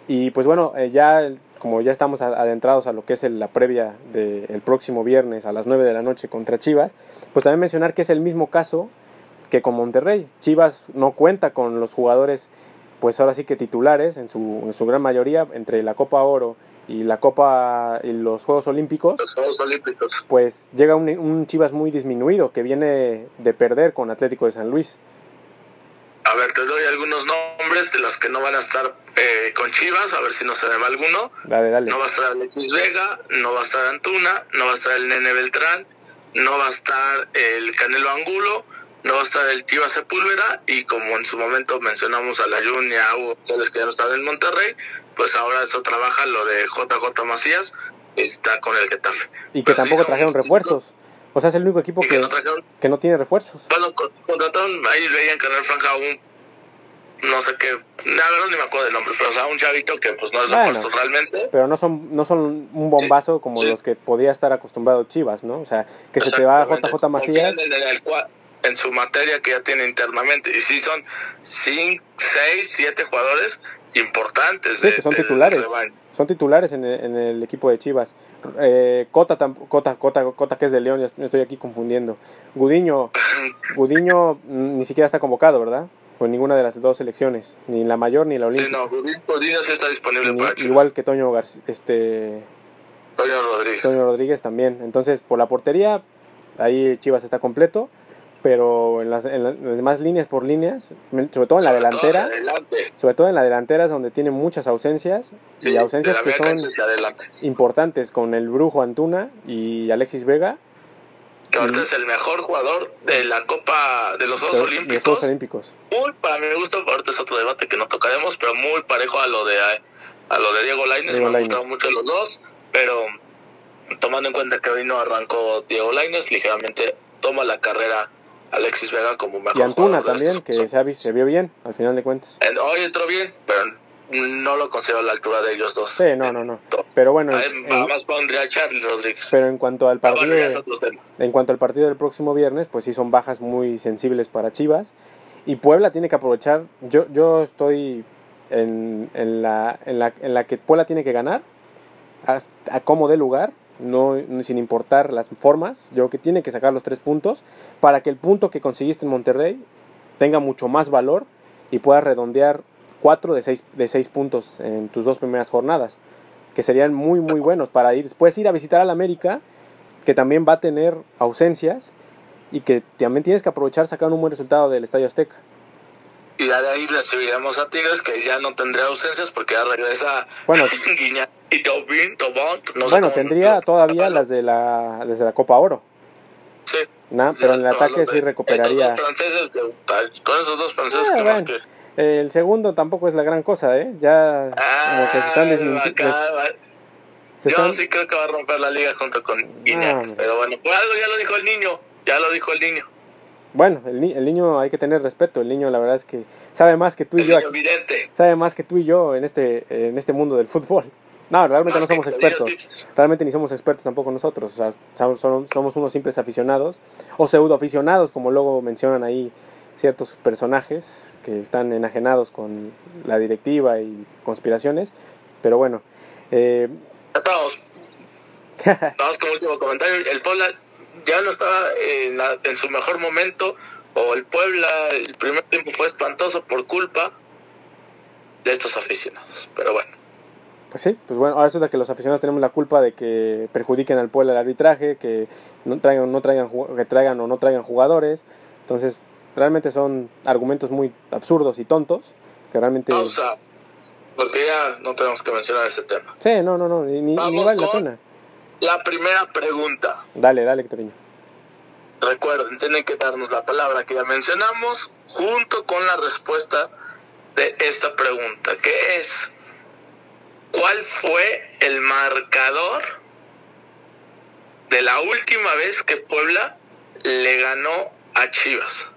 Y pues bueno, eh, ya como ya estamos adentrados a lo que es la previa del próximo viernes a las 9 de la noche contra Chivas, pues también mencionar que es el mismo caso que con Monterrey. Chivas no cuenta con los jugadores, pues ahora sí que titulares, en su, en su gran mayoría, entre la Copa Oro y la Copa y los Juegos Olímpicos, los Juegos Olímpicos. pues llega un, un Chivas muy disminuido que viene de perder con Atlético de San Luis. A ver, te doy algunos nombres de los que no van a estar eh, con Chivas, a ver si no se va alguno. Dale, dale. No va a estar Alexis Vega, no va a estar Antuna, no va a estar el Nene Beltrán, no va a estar el Canelo Angulo, no va a estar el Chivas Sepúlveda y como en su momento mencionamos a la Jun y a Hugo que ya no están en Monterrey, pues ahora eso trabaja lo de JJ Macías, está con el Getafe. Y que tampoco trajeron refuerzos. O sea, es el único equipo que, que, no, tiene refuerzos. Bueno, contrataron, ahí veían Carnal Franja un, no sé qué, la verdad ni me acuerdo del nombre, pero o sea, un chavito que pues no es refuerzo realmente. Pero no son, no son un bombazo como los que podía estar acostumbrado Chivas, ¿no? O sea, que se te va a JJ Macías. En, en, su materia que ya tiene internamente. Y sí son 5, 6, 7 jugadores importantes. Sí, que son titulares son titulares en el, en el equipo de Chivas. Eh, Cota, Cota, Cota, Cota, que es de León, ya me estoy aquí confundiendo. Gudiño, Gudiño ni siquiera está convocado, ¿verdad? Con ninguna de las dos selecciones, ni la mayor ni la olímpica. Sí, no, Gudiño sí está disponible para. Igual que Toño este Toño Rodríguez. Toño Rodríguez también. Entonces, por la portería, ahí Chivas está completo pero en las, en las, demás líneas por líneas, sobre todo en la delantera, sobre todo en la delantera es donde tiene muchas ausencias y ausencias que son importantes con el Brujo Antuna y Alexis Vega. Que ahorita es el mejor jugador de la Copa de los Juegos Olímpicos. los Juegos Olímpicos. Muy, para mi gusto, ahorita es otro debate que no tocaremos, pero muy parejo a lo de a lo de Diego Lainez, me han gustado mucho los dos, pero tomando en cuenta que hoy no arrancó Diego Lainez, ligeramente toma la carrera Alexis Vega como mejor. Y Antuna también, que se, se, vio bien, al final de cuentas. Hoy entró bien, pero no lo considero a la altura de ellos dos. Sí, no, no, no. Pero bueno. Además pondría a Charles Rodríguez. Pero en cuanto al partido. en cuanto al partido del próximo viernes, pues sí son bajas muy sensibles para Chivas. Y Puebla tiene que aprovechar. Yo, yo estoy en, en, la, en, la, en la que Puebla tiene que ganar. A, a como de lugar no, sin importar las formas, yo creo que tiene que sacar los tres puntos para que el punto que conseguiste en Monterrey tenga mucho más valor y puedas redondear cuatro de seis, de seis puntos en tus dos primeras jornadas. que serían muy, muy buenos para ir después ir a visitar al América, que también va a tener ausencias y que también tienes que aprovechar sacar un buen resultado del Estadio Azteca. Y ya de ahí recibiremos a Tigres, que ya no tendría ausencias porque ya regresa Bueno. Guiña y Tobin, Tobón. No sé bueno, cómo- tendría todavía las de la, desde la Copa Oro, Sí. ¿no? pero en el ataque sí recuperaría. con esos dos franceses, Ah, ¿qué más bueno, que- el segundo tampoco es la gran cosa, ¿eh? Ya como que se están Ah, se Yo están- sí creo que va a romper la liga junto con Guinea. No, hombre. pero bueno, por algo ya lo dijo el niño. Ya lo dijo el niño. Bueno, el, ni- el niño hay que tener respeto. El niño, la verdad es que sabe más que tú y yo. Sabe más que tú y yo en este, en este mundo del fútbol. No, realmente no somos expertos. Realmente ni somos expertos tampoco nosotros. O sea, somos unos simples aficionados o pseudo aficionados, como luego mencionan ahí ciertos personajes que están enajenados con la directiva y conspiraciones. Pero bueno, eh, Vamos, vamos con último comentario. El Puebla ya no estaba en, la- en su mejor momento. O el Puebla, el primer tiempo fue espantoso por culpa de estos aficionados. Pero bueno, Pues sí, pues bueno, ahora resulta que los aficionados tenemos la culpa de que perjudiquen al pueblo el arbitraje, que no traigan, no traigan, que traigan o no traigan jugadores. Entonces, realmente son argumentos muy absurdos y tontos, que realmente... pausa. Porque ya no tenemos que mencionar ese tema. Sí, no, no, no, ni, ni- vale la pena. La primera pregunta. Dale, dale, Victorino. Recuerden, tienen que darnos la palabra que ya mencionamos junto con la respuesta de esta pregunta, que es, ¿cuál fue el marcador de la última vez que Puebla le ganó a Chivas?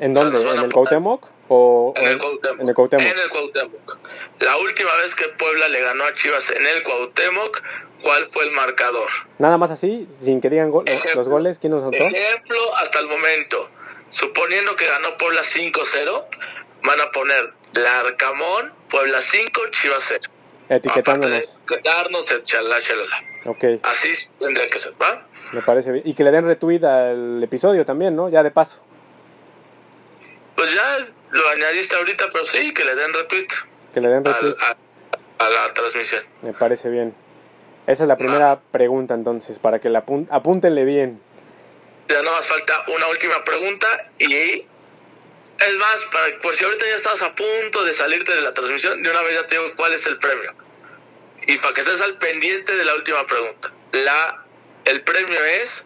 ¿En dónde? ¿En el Cuauhtémoc? O, En el Cuauhtémoc. En el Cuauhtémoc. En el Cuauhtémoc. La última vez que Puebla le ganó a Chivas en el Cuauhtémoc, ¿cuál fue el marcador? Nada más así, sin que digan go- Ejemplo. los goles, ¿quién nos anotó? Ejemplo, hasta el momento, suponiendo que ganó Puebla 5-0, van a poner Larcamón, Puebla 5, Chivas 0. Etiquetándonos. Etiquetarnos, chalala, chalala. Ok, Así tendría que ser, ¿va? me parece bien. Y que le den retweet al episodio también, ¿no? Ya de paso. Pues ya lo añadiste ahorita, pero sí, que le den retweet Que le den retweet. al- a, a la transmisión. Me parece bien. Esa es la primera pregunta entonces, para que la apun- apúntenle bien. Ya no más falta una última pregunta y es más, para, por si ahorita ya estás a punto de salirte de la transmisión, de una vez ya te digo cuál es el premio. Y para que estés al pendiente de la última pregunta. La, el premio es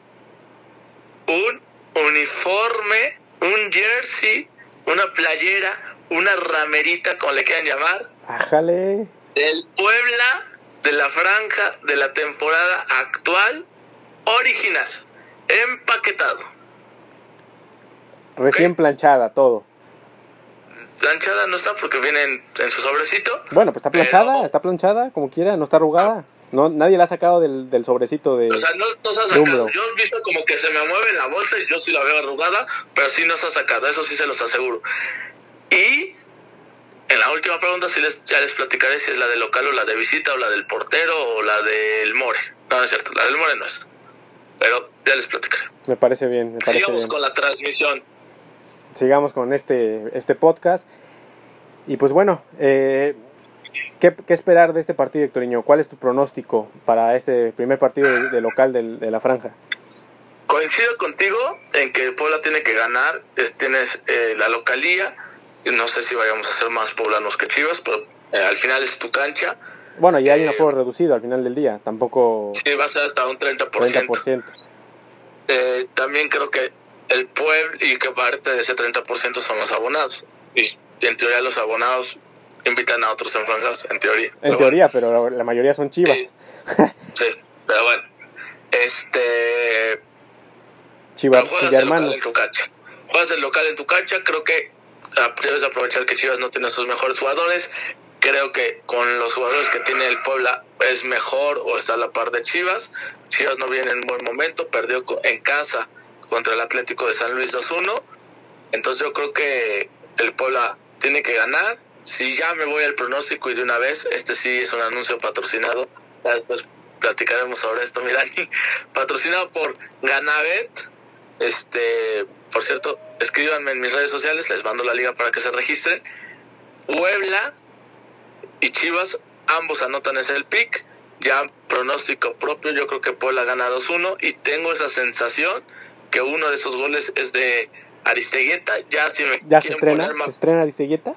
un uniforme, un jersey, una playera, una ramerita, como le quieran llamar, Ájale. del Puebla de la franja de la temporada actual, original, empaquetado. Recién planchada, todo. Planchada no está porque viene en, en su sobrecito. Bueno, pues está Pero- planchada, está planchada, como quiera, no está arrugada. No, nadie la ha sacado del, del sobrecito de... O sea, no, no se ha sacado. Yo he visto como que se me mueve la bolsa y yo sí la veo arrugada, pero sí no se ha sacado, eso sí se los aseguro. Y en la última pregunta sí les, ya les platicaré si es la del local o la de visita o la del portero o la del More. No, no es cierto, la del More no es. Pero ya les platicaré. Me parece bien, me parece Sigamos bien. con la transmisión. Sigamos con este, este podcast. Y pues bueno, eh, ¿qué, qué esperar de este partido, Hectoriño? ¿Cuál es tu pronóstico para este primer partido de, de local del- de la franja? Coincido contigo en que Puebla tiene que ganar, es- tienes eh, la localía, no sé si vayamos a ser más poblanos que Chivas, pero eh, al final es tu cancha, Bueno, ya hay un Eh, aforo reducido al final del día, tampoco sí va a ser hasta un 30%. 30%. Eh, también creo que el pueblo y que parte de ese 30% son los abonados. Y, en teoría los abonados invitan a otros enfranjados, en teoría. En Pero teoría, pero la mayoría son chivas. Sí. pero bueno. Este, Chivas, juegas el local hermanos. en tu cancha. Juegas el local en tu cancha, creo que debes aprovechar que Chivas no tiene sus mejores jugadores. Creo que con los jugadores que tiene el Puebla es mejor o está a la par de Chivas. Chivas no viene en buen momento, perdió en casa contra el Atlético de San Luis 2-1. Entonces yo creo que el Puebla tiene que ganar. Si ya me voy al pronóstico y de una vez, este sí es un anuncio patrocinado. Platicaremos sobre esto, mi Dani. Patrocinado por Ganabet. Este, por cierto, escríbanme en mis redes sociales, les mando la liga para que se registren. Puebla y Chivas ambos anotan ese el pick, ya pronóstico propio, yo creo que Puebla gana 2-1 y tengo esa sensación que uno de esos goles es de Aristeguieta, ya si me ¿Ya se estrena? ¿Se estrena Aristeguieta?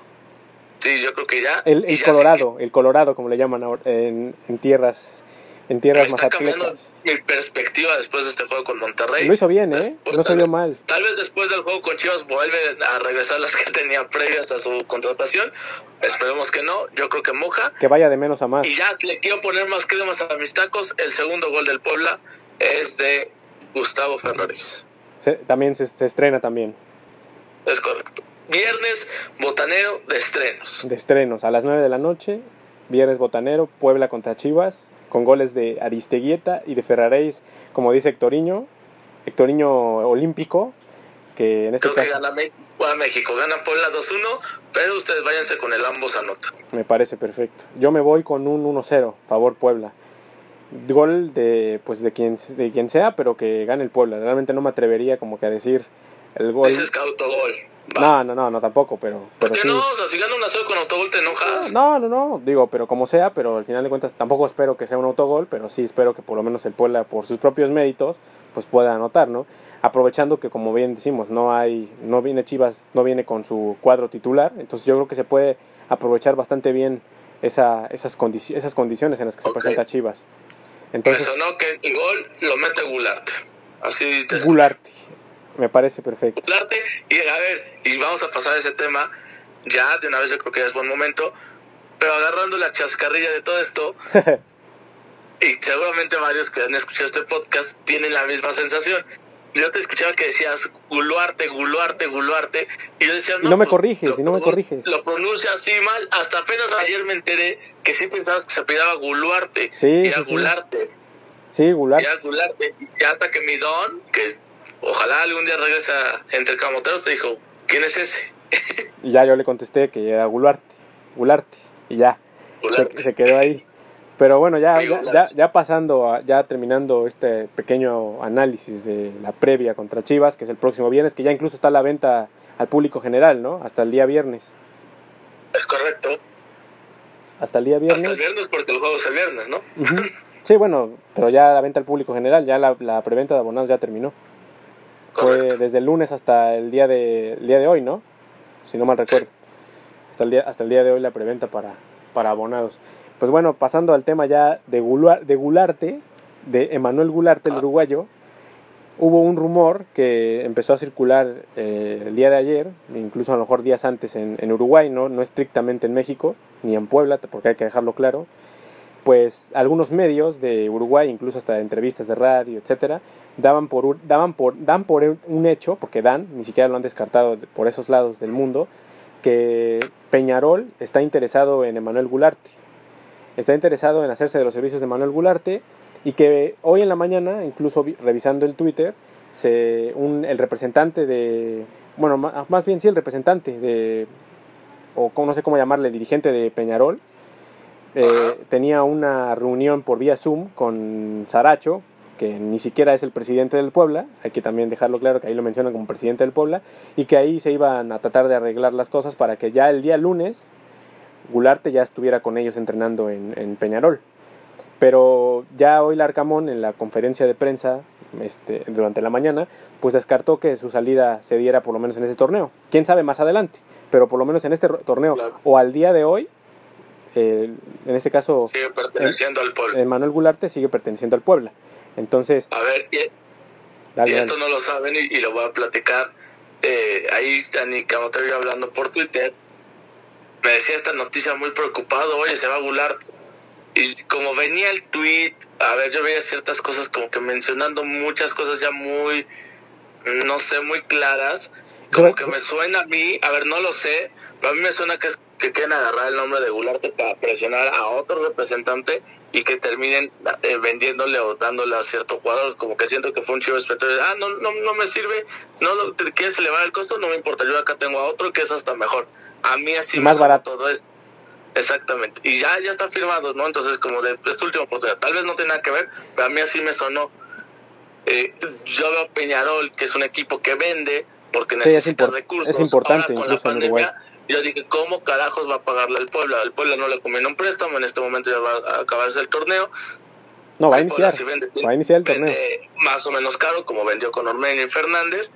Sí, yo creo que ya. El, el Colorado, el Colorado, como le llaman ahora, en, en tierras en tierras más atletas. Mi perspectiva después de este juego con Monterrey. Lo hizo bien, ¿eh? no se vio mal. Tal vez después del juego con Chivas vuelve a regresar las que tenía previas a su contratación. Esperemos que no. Yo creo que moja. Que vaya de menos a más. Y ya le quiero poner más cremas a mis tacos. El segundo gol del Puebla es de Gustavo Ferraris. también se, se estrena también. Es correcto. Viernes botanero de estrenos. De estrenos a las 9 de la noche. Viernes botanero, Puebla contra Chivas con goles de Aristeguieta y de Ferraréis, como dice Hectoriño, Hectoriño olímpico, que en este Creo que gana México, gana Puebla 2-1, pero ustedes váyanse con el ambos anotan. Me parece perfecto. Yo me voy con un 1-0, favor Puebla. Gol de pues de quien de quien sea, pero que gane el Puebla. Realmente no me atrevería como que a decir el gol. Dices que autogol. No, no, no, no tampoco, pero, pero ¿Por sí. no? O sea, si gana un azul con autogol te enojas. No, no, no, digo, pero como sea, pero al final de cuentas tampoco espero que sea un autogol, pero sí espero que por lo menos el Puebla, por sus propios méritos, pues pueda anotar, ¿no? Aprovechando que como bien decimos, no hay, no viene Chivas, no viene con su cuadro titular, entonces yo creo que se puede aprovechar bastante bien esa, esas, condici esas condiciones en las que se presenta Chivas. Entonces, Me sonó que el gol lo mete Gularte. Así Gularte. Me parece perfecto. Y a ver, y vamos a pasar ese tema ya de una vez, yo creo que ya es buen momento, pero agarrando la chascarrilla de todo esto, y seguramente varios que han escuchado este podcast tienen la misma sensación. Yo te escuchaba que decías guluarte, guluarte, guluarte, y yo decía, no, y no me pues, corriges, y no me corriges. Lo pronuncias así mal, hasta apenas ayer me enteré que sí pensabas que se pidaba guluarte, sí, era gularte. Sí, gularte. Y gularte, y hasta que mi don, que ojalá algún día regrese entre camoteros, te dijo, ¿quién es ese? y ya yo le contesté que era Gularte, Gularte, y ya, se, se, quedó ahí. Pero bueno, ya, ya, ya, pasando, ya terminando este pequeño análisis de la previa contra Chivas, que es el próximo viernes, que ya incluso está a la venta al público general, ¿no? Hasta el día viernes. Es correcto. Hasta el día viernes. Hasta el viernes porque el juego es el viernes, ¿no? Sí, bueno, pero ya la venta al público general, ya la, la preventa de abonados ya terminó. Fue desde el lunes hasta el día de, el día de hoy, ¿no? Si no mal recuerdo. Hasta el día, hasta el día de hoy la preventa para, para abonados. Pues bueno, pasando al tema ya de, de Gularte, de Emanuel Gularte, el ah. uruguayo, hubo un rumor que empezó a circular eh, el día de ayer, incluso a lo mejor días antes en, en Uruguay, ¿no? no estrictamente en México, ni en Puebla, porque hay que dejarlo claro, pues algunos medios de Uruguay, incluso hasta entrevistas de radio, etcétera, daban por daban por dan por un hecho, porque dan, ni siquiera lo han descartado por esos lados del mundo, que Peñarol está interesado en Emanuel Gularte. Está interesado en hacerse de los servicios de Emanuel Gularte y que hoy en la mañana, incluso revisando el Twitter, el representante de, bueno, más bien sí el representante de, o no sé cómo llamarle, dirigente de Peñarol, eh, tenía una reunión por vía Zoom con Saracho, que ni siquiera es el presidente del Puebla, hay que también dejarlo claro que ahí lo mencionan como presidente del Puebla, y que ahí se iban a tratar de arreglar las cosas para que ya el día lunes Gularte ya estuviera con ellos entrenando en, Peñarol. Pero ya hoy Larcamón en la conferencia de prensa este, durante la mañana, pues descartó que su salida se diera por lo menos en ese torneo. Quién sabe más adelante, pero por lo menos en este torneo o al día de hoy en este caso, sigue perteneciendo al Puebla. Manuel Gularte sigue perteneciendo al Puebla. Entonces, a ver, y, esto no lo saben y, lo voy a platicar. Eh, ahí, Dani Camotero hablando por Twitter, me decía esta noticia muy preocupado: oye, se va a Gularte. Y como venía el tweet, a ver, yo veía ciertas cosas como que mencionando muchas cosas ya muy, no sé, muy claras. Como que me suena a mí, a ver, no lo sé, pero a mí me suena que es que quieren agarrar el nombre de Gularte para presionar a otro representante y que terminen eh, vendiéndole o dándole a cierto jugador, como que siento que fue un chivo espectro, ah, no, no, no me sirve, no lo, quieres elevar el costo, no me importa, yo acá tengo a otro que es hasta mejor. A mí así más barato. todo Exactamente. Y ya, ya está firmado, ¿no? Entonces, como de esta última oportunidad, tal vez no nada que ver, pero a mí así me sonó. Eh, yo veo Peñarol, que es un equipo que vende, porque necesita recursos. Es importante, incluso en Uruguay yo dije, ¿cómo carajos va a pagarle al Puebla? Al Puebla no le conviene un préstamo, en este momento ya va a acabarse el torneo. No, va a iniciar. sí vende- Va a iniciar el torneo. Más o menos caro, como vendió con Ormeño y Fernández.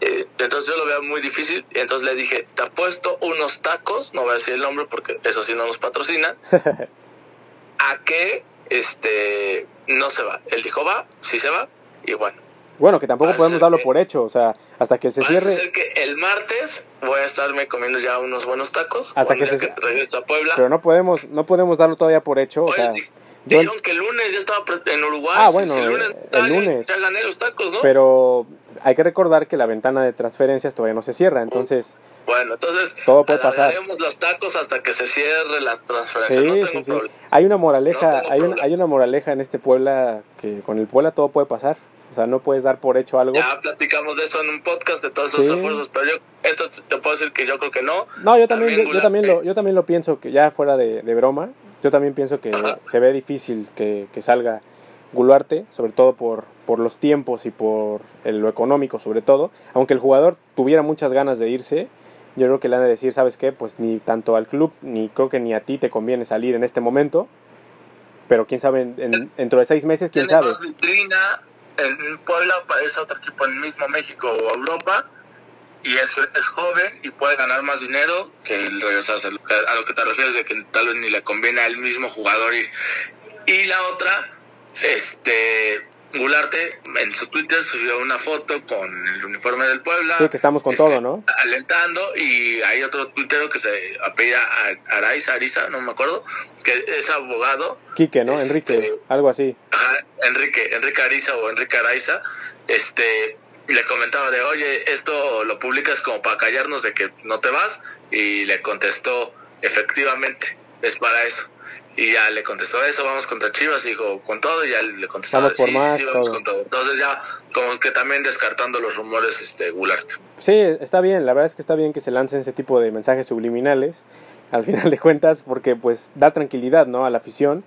Eh, entonces yo lo veo muy difícil. Entonces le dije, te apuesto unos tacos, no voy a decir el nombre porque eso sí no nos patrocina, a que este no se va. Él dijo, va, sí se va, y bueno. Bueno, que tampoco podemos darlo que- por hecho, o sea, hasta que se cierre, que el martes voy a estarme comiendo ya unos buenos tacos. Hasta que se- regreso a Puebla. pero no podemos, no podemos darlo todavía por hecho, o sea, di- yo- dijeron que el lunes ya estaba en Uruguay. Ah, bueno, el lunes, el lunes. Ya gané los tacos, ¿no? pero hay que recordar que la ventana de transferencias todavía no se cierra, entonces, Bueno, entonces Todo puede pasar. los tacos hasta que se cierre la transferencia. sí, no sí, sí. Hay una moraleja, No hay, un- hay una moraleja en este Puebla que con el Puebla todo puede pasar, o sea, no puedes dar por hecho algo. Ya platicamos de eso en un podcast de todos esos Sí. esfuerzos, pero yo esto te puedo decir que yo creo que no. No, yo también, yo, también lo, yo también lo pienso que ya fuera de, de broma, yo también pienso que Ajá. se ve difícil que, que salga Guluarte, sobre todo por, por los tiempos y por el- lo económico sobre todo, aunque el jugador tuviera muchas ganas de irse, yo creo que le han de decir, ¿sabes qué? Pues ni tanto al club, ni creo que ni a ti te conviene salir en este momento, pero quién sabe, en- en- dentro de seis meses, quién sabe. vitrina en Puebla parece otro equipo en el mismo México o Europa y es, es joven y puede ganar más dinero que el regresarse a lo que- a lo que te refieres de que tal vez ni le conviene al mismo jugador y, y la otra este Gularte en su Twitter subió una foto con el uniforme del Puebla Sí, que estamos con este, todo, ¿no? alentando y hay otro tuitero que se apellida Ar- Araiza Ariza no me acuerdo que es abogado Quique, ¿no? Este, Enrique, algo así. Ajá, Enrique, Enrique Ariza o Enrique Araiza, este, le comentaba de, oye, esto lo publicas como para callarnos de que no te vas, y le contestó, efectivamente, es para eso. Y ya le contestó eso, vamos contra Chivas, dijo, con todo, y ya le contestó, Vamos por más, vamos todo. con todo. Entonces ya, como que también descartando los rumores, este, Gularte. Sí, está bien, la verdad es que está bien que se lancen ese tipo de mensajes subliminales, al final de cuentas, porque pues da tranquilidad, ¿no? A la afición,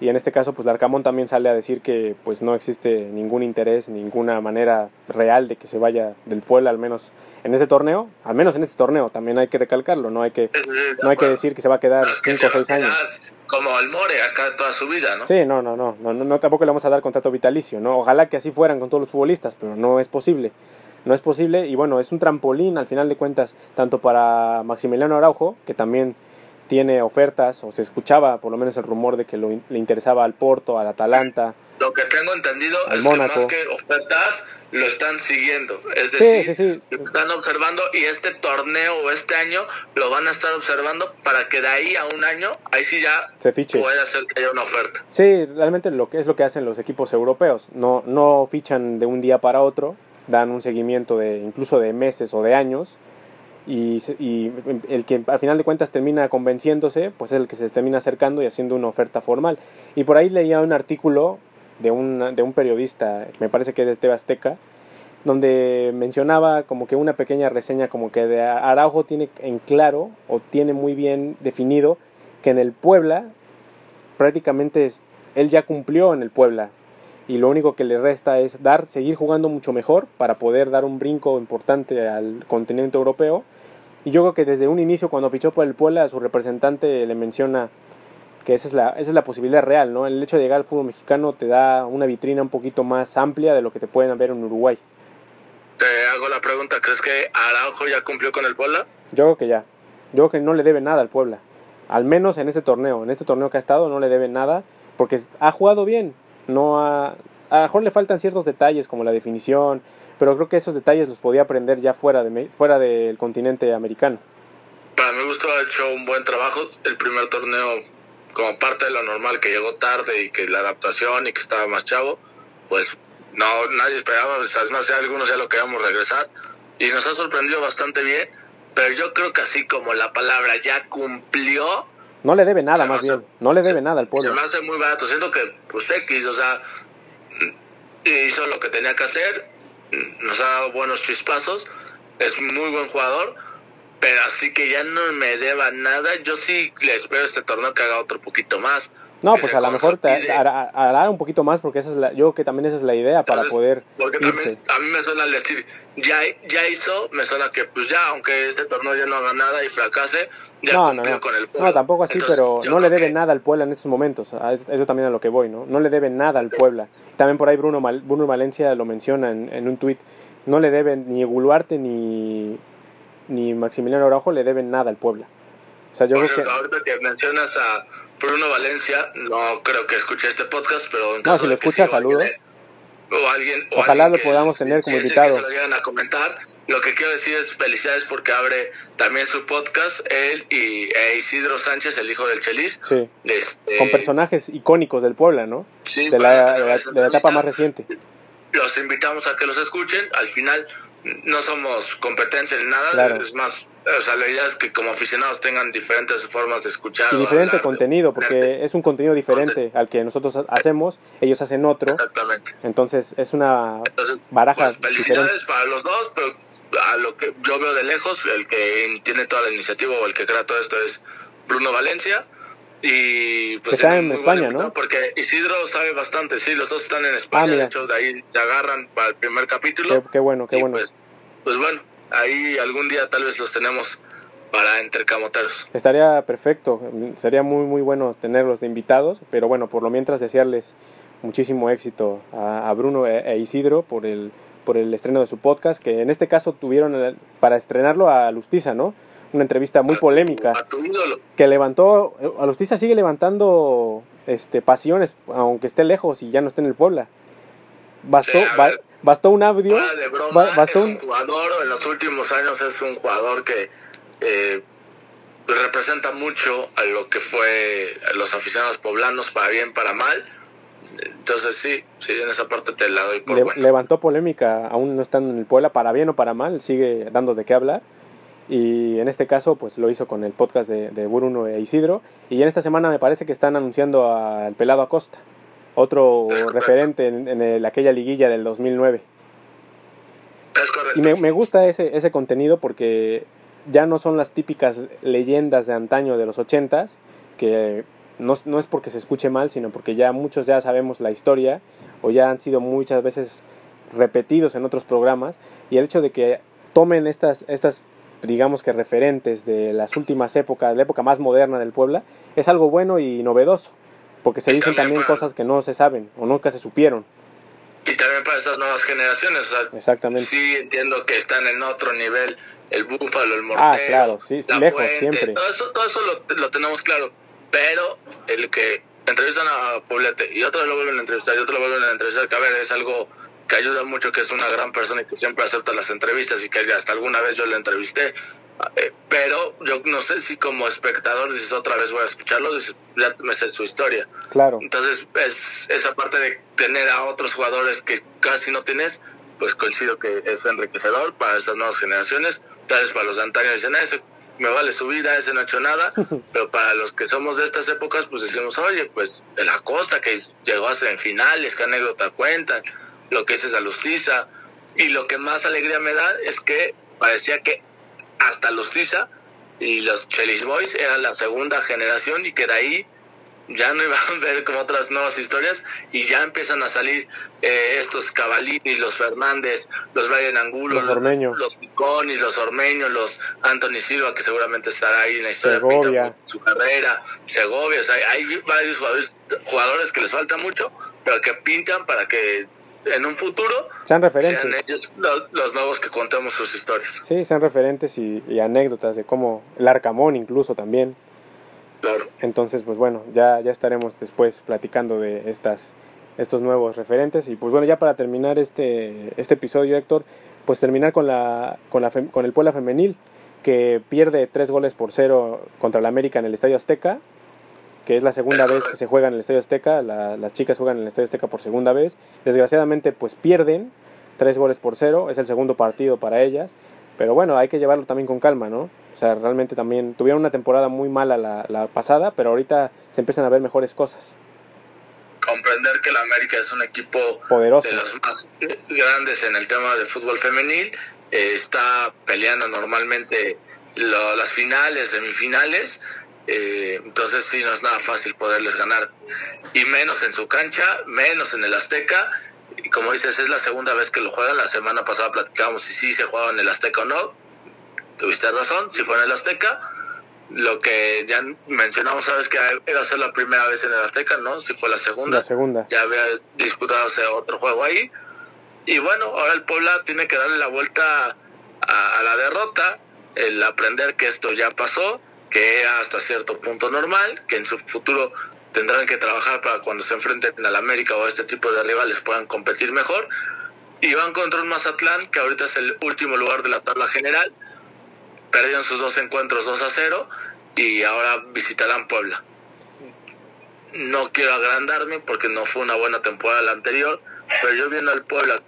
y en este caso pues Larcamón también sale a decir que pues no existe ningún interés, ninguna manera real de que se vaya del Puebla, al menos en ese torneo, al menos en este torneo, también hay que recalcarlo, no hay que, no hay que decir que se va a quedar Que 5 o se va 6 a años. Como el More acá toda su vida, ¿no? Sí, no, no, no, no, tampoco le vamos a dar contrato vitalicio, ¿no? Ojalá que así fueran con todos los futbolistas, pero no es posible. No es posible y bueno, es un trampolín al final de cuentas, tanto para Maximiliano Araujo, que también tiene ofertas, o se escuchaba por lo menos el rumor de que lo le interesaba al Porto, al Atalanta. Lo que tengo entendido Al es Mónaco. que más que ofertas lo están siguiendo. Es decir, sí, sí. lo están observando y este torneo o este año lo van a estar observando para que de ahí a un año, ahí sí ya Se fiche. pueda ser que haya una oferta. Sí, realmente lo que es lo que hacen los equipos europeos, no, no fichan de un día para otro, dan un seguimiento de incluso de meses o de años y, y el que al final de cuentas termina convenciéndose, pues es el que se termina acercando y haciendo una oferta formal. Y por ahí leía un artículo de un, de un periodista, me parece que es de TV Azteca, donde mencionaba como que una pequeña reseña como que de Araujo tiene en claro o tiene muy bien definido que en el Puebla prácticamente es- él ya cumplió en el Puebla y lo único que le resta es dar seguir jugando mucho mejor para poder dar un brinco importante al continente europeo. Y yo creo que desde un inicio cuando fichó por el Puebla su representante le menciona que esa es la esa es la posibilidad real no el hecho de llegar al fútbol mexicano te da una vitrina un poquito más amplia de lo que te pueden ver en Uruguay. Te hago la pregunta, ¿crees que Araujo ya cumplió con el Puebla? yo creo que ya. Yo creo que no le debe nada al Puebla. Al menos en este torneo en este torneo que ha estado no le debe nada porque ha jugado bien. No ha a lo mejor le faltan ciertos detalles como la definición pero creo que esos detalles los podía aprender ya fuera de fuera del continente americano. Para mi gusto ha hecho un buen trabajo. El primer torneo, como parte de lo normal, que llegó tarde y que la adaptación y que estaba más chavo, pues no nadie esperaba. pues, Además, ya algunos ya lo queríamos regresar y nos ha sorprendido bastante bien. Pero yo creo que así como la palabra ya cumplió, no le debe nada más bien no le debe nada al se Puebla me hace muy barato. Siento que, pues X, o sea, hizo lo que tenía que hacer, nos ha dado buenos chispazos, es muy buen jugador, pero así que ya no me deba nada. Yo sí le espero este torneo que haga otro poquito más. No, pues a lo mejor te hará, hará, un poquito más porque esa es la, yo creo que también esa es la idea para poder porque irse. a mí me suena decir, ya, ya hizo, me suena que pues ya, aunque este torneo ya no haga nada y fracase, ya no, no, no. con el No, tampoco así, pero no le debe nada al Puebla en estos momentos. Eso también a lo que voy, ¿no? No le debe nada al Puebla. También por ahí Bruno, Bruno Valencia lo menciona en, en un tuit. No le deben ni Guluarte ni, ni Maximiliano Araujo le deben nada al Puebla. O sea, yo creo que... Ahorita que mencionas a Bruno Valencia, no creo que escuche este podcast, pero... no, si lo escucha, saludos. O alguien, Ojalá lo podamos tener como invitado. Que lo a comentar. Lo que quiero decir es felicidades porque abre también su podcast, él y e Isidro Sánchez, el hijo del Chelis. Sí. Este, Con personajes icónicos del Puebla, ¿no? Sí, de, la, de, la, etapa más reciente. Los invitamos a que los escuchen. Al final no somos competentes en nada, es más o sea, la idea es que como aficionados tengan diferentes formas de escuchar. Y diferente contenido, porque es un contenido diferente al que nosotros hacemos, ellos hacen otro. Exactamente. Entonces es una baraja pues, felicidades para los dos, pero a lo que yo veo de lejos, el que tiene toda la iniciativa o el que crea todo esto es Bruno Valencia. Y pues está en España, ¿no? Porque Isidro sabe bastante, sí, los dos están en España, ah, de hecho de ahí se agarran para el primer capítulo. Qué, bueno, qué bueno. Pues, pues bueno, ahí algún día tal vez los tenemos para intercamoteros. Estaría perfecto, sería muy muy bueno tenerlos de invitados, pero bueno, por lo mientras desearles muchísimo éxito a, Bruno e, e, Isidro por el, por el estreno de su podcast, que en este caso tuvieron para estrenarlo a Lustiza, ¿no? Una entrevista muy polémica. Que levantó, a Lustiza sigue levantando este, pasiones, aunque esté lejos y ya no esté en el Puebla. Bastó, bastó un audio. bastó un jugador, en los últimos años es un jugador que eh, representa mucho a lo que fue los aficionados poblanos, para bien, para mal. Entonces sí, sí, en esa parte te la doy por Levantó polémica, aún no estando en el Puebla, para bien o para mal, sigue dando de qué hablar. Y en este caso, pues lo hizo con el podcast de, de Bruno e Isidro. Y en esta semana me parece que están anunciando al Pelado Acosta otro referente en, aquella liguilla del 2009. Y me, me, gusta ese, ese contenido porque ya no son las típicas leyendas de antaño de los ochentas, que no, no, es porque se escuche mal, sino porque ya muchos ya sabemos la historia o ya han sido muchas veces repetidos en otros programas y el hecho de que tomen estas, estas digamos que referentes de las últimas épocas, de la época más moderna del Puebla, es algo bueno y novedoso porque se dicen también, cosas que no se saben o nunca se supieron. Y también para estas nuevas generaciones, Exactamente. Sí, entiendo que están en otro nivel, el búfalo, el mortero, ah, claro, sí, lejos, siempre. Todo eso, todo eso lo, tenemos claro, pero el que entrevistan a Poblete y otro lo vuelven a entrevistar y otro lo vuelven a entrevistar, que a ver, es algo que ayuda mucho, que es una gran persona y que siempre acepta las entrevistas y que hasta alguna vez yo le entrevisté, eh, pero yo no sé si como espectador dices otra vez voy a escucharlo, dices, ya me sé su historia. Claro. Entonces, es esa parte de tener a otros jugadores que casi no tienes, pues coincido que es enriquecedor para estas nuevas generaciones. Tal vez para los de antaño dicen, ese me vale su vida, ese no ha hecho nada, pero para los que somos de estas épocas, pues decimos, oye, pues de la costa que llegó a ser en finales, qué anécdota cuentan, lo que es esa lustiza. Y lo que más alegría me da es que parecía que hasta los Tiza y los Chelis Boys eran la segunda generación y que de ahí ya no iban a ver como otras nuevas historias y ya empiezan a salir eh, estos Cavalini, los Fernández, los Brian Angulo, los, Ormeño. los Piconis, los Ormeños, los Anthony Silva, que seguramente estará ahí en la historia Segovia. su carrera, Segovia, o sea, hay varios jugadores, jugadores que les falta mucho, pero que pintan para que en un futuro sean referentes. los, nuevos que contemos sus historias. Sí, sean referentes y, anécdotas de cómo el Arcamón incluso también. Claro. Entonces, pues bueno, ya, ya estaremos después platicando de estas, estos nuevos referentes. Y pues bueno, ya para terminar este, este episodio, Héctor, pues terminar con, la, con, la, con el Puebla Femenil, que pierde tres goles por cero contra el América en el Estadio Azteca que es la segunda vez que se juega en el Estadio Azteca, las chicas juegan en el Estadio Azteca por segunda vez, desgraciadamente pues pierden tres goles por cero, es el segundo partido para ellas, pero bueno, hay que llevarlo también con calma, ¿no? O sea, realmente también tuvieron una temporada muy mala la, la pasada, pero ahorita se empiezan a ver mejores cosas. Comprender que la América es un equipo poderoso, de los más grandes en el tema del fútbol femenil, eh, está peleando normalmente las finales, semifinales, Eh, entonces sí, no es nada fácil poderles ganar. Y menos en su cancha, menos en el Azteca. Y como dices, es la segunda vez que lo juegan. La semana pasada platicábamos si sí se jugaba en el Azteca o no. Tuviste razón, si fue en el Azteca. Lo que ya mencionamos, sabes que iba a ser la primera vez en el Azteca, ¿no? Si fue la segunda. La segunda. Ya había disputado otro juego ahí. Y bueno, ahora el Puebla tiene que darle la vuelta a, a la derrota, el aprender que esto ya pasó que era hasta cierto punto normal, que en su futuro tendrán que trabajar para cuando se enfrenten al América o a este tipo de rivales puedan competir mejor. Y van contra un Mazatlán, que ahorita es el último lugar de la tabla general. Perdieron sus dos encuentros 2 a 0 y ahora visitarán Puebla. No quiero agrandarme porque no fue una buena temporada la anterior, pero yo viendo al Puebla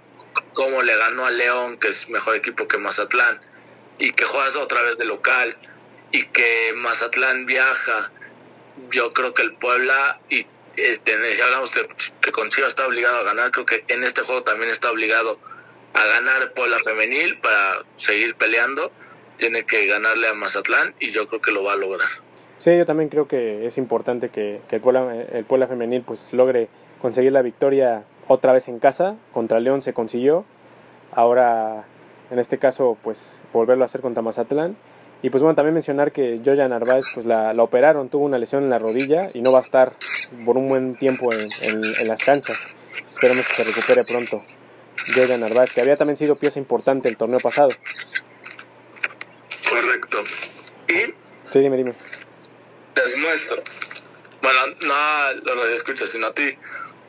cómo le ganó al León, que es mejor equipo que Mazatlán, y que juegas otra vez de local, y que Mazatlán viaja, yo creo que el Puebla, y este, ya hablamos que, que Conchivas está obligado a ganar, creo que en este juego también está obligado a ganar Puebla femenil para seguir peleando, tiene que ganarle a Mazatlán y yo creo que lo va a lograr. Sí, yo también creo que es importante que, que el, Puebla, el Puebla femenil pues logre conseguir la victoria otra vez en casa, contra León se consiguió, ahora en este caso pues volverlo a hacer contra Mazatlán y pues bueno, también mencionar que Joya Narváez pues la, la, operaron, tuvo una lesión en la rodilla y no va a estar por un buen tiempo en, en, en las canchas. Esperemos que se recupere pronto. Joya Narváez, que había también sido pieza importante el torneo pasado. Correcto. ¿Y? Sí, dime, dime. Les muestro. Bueno, no lo escucho, sino a ti.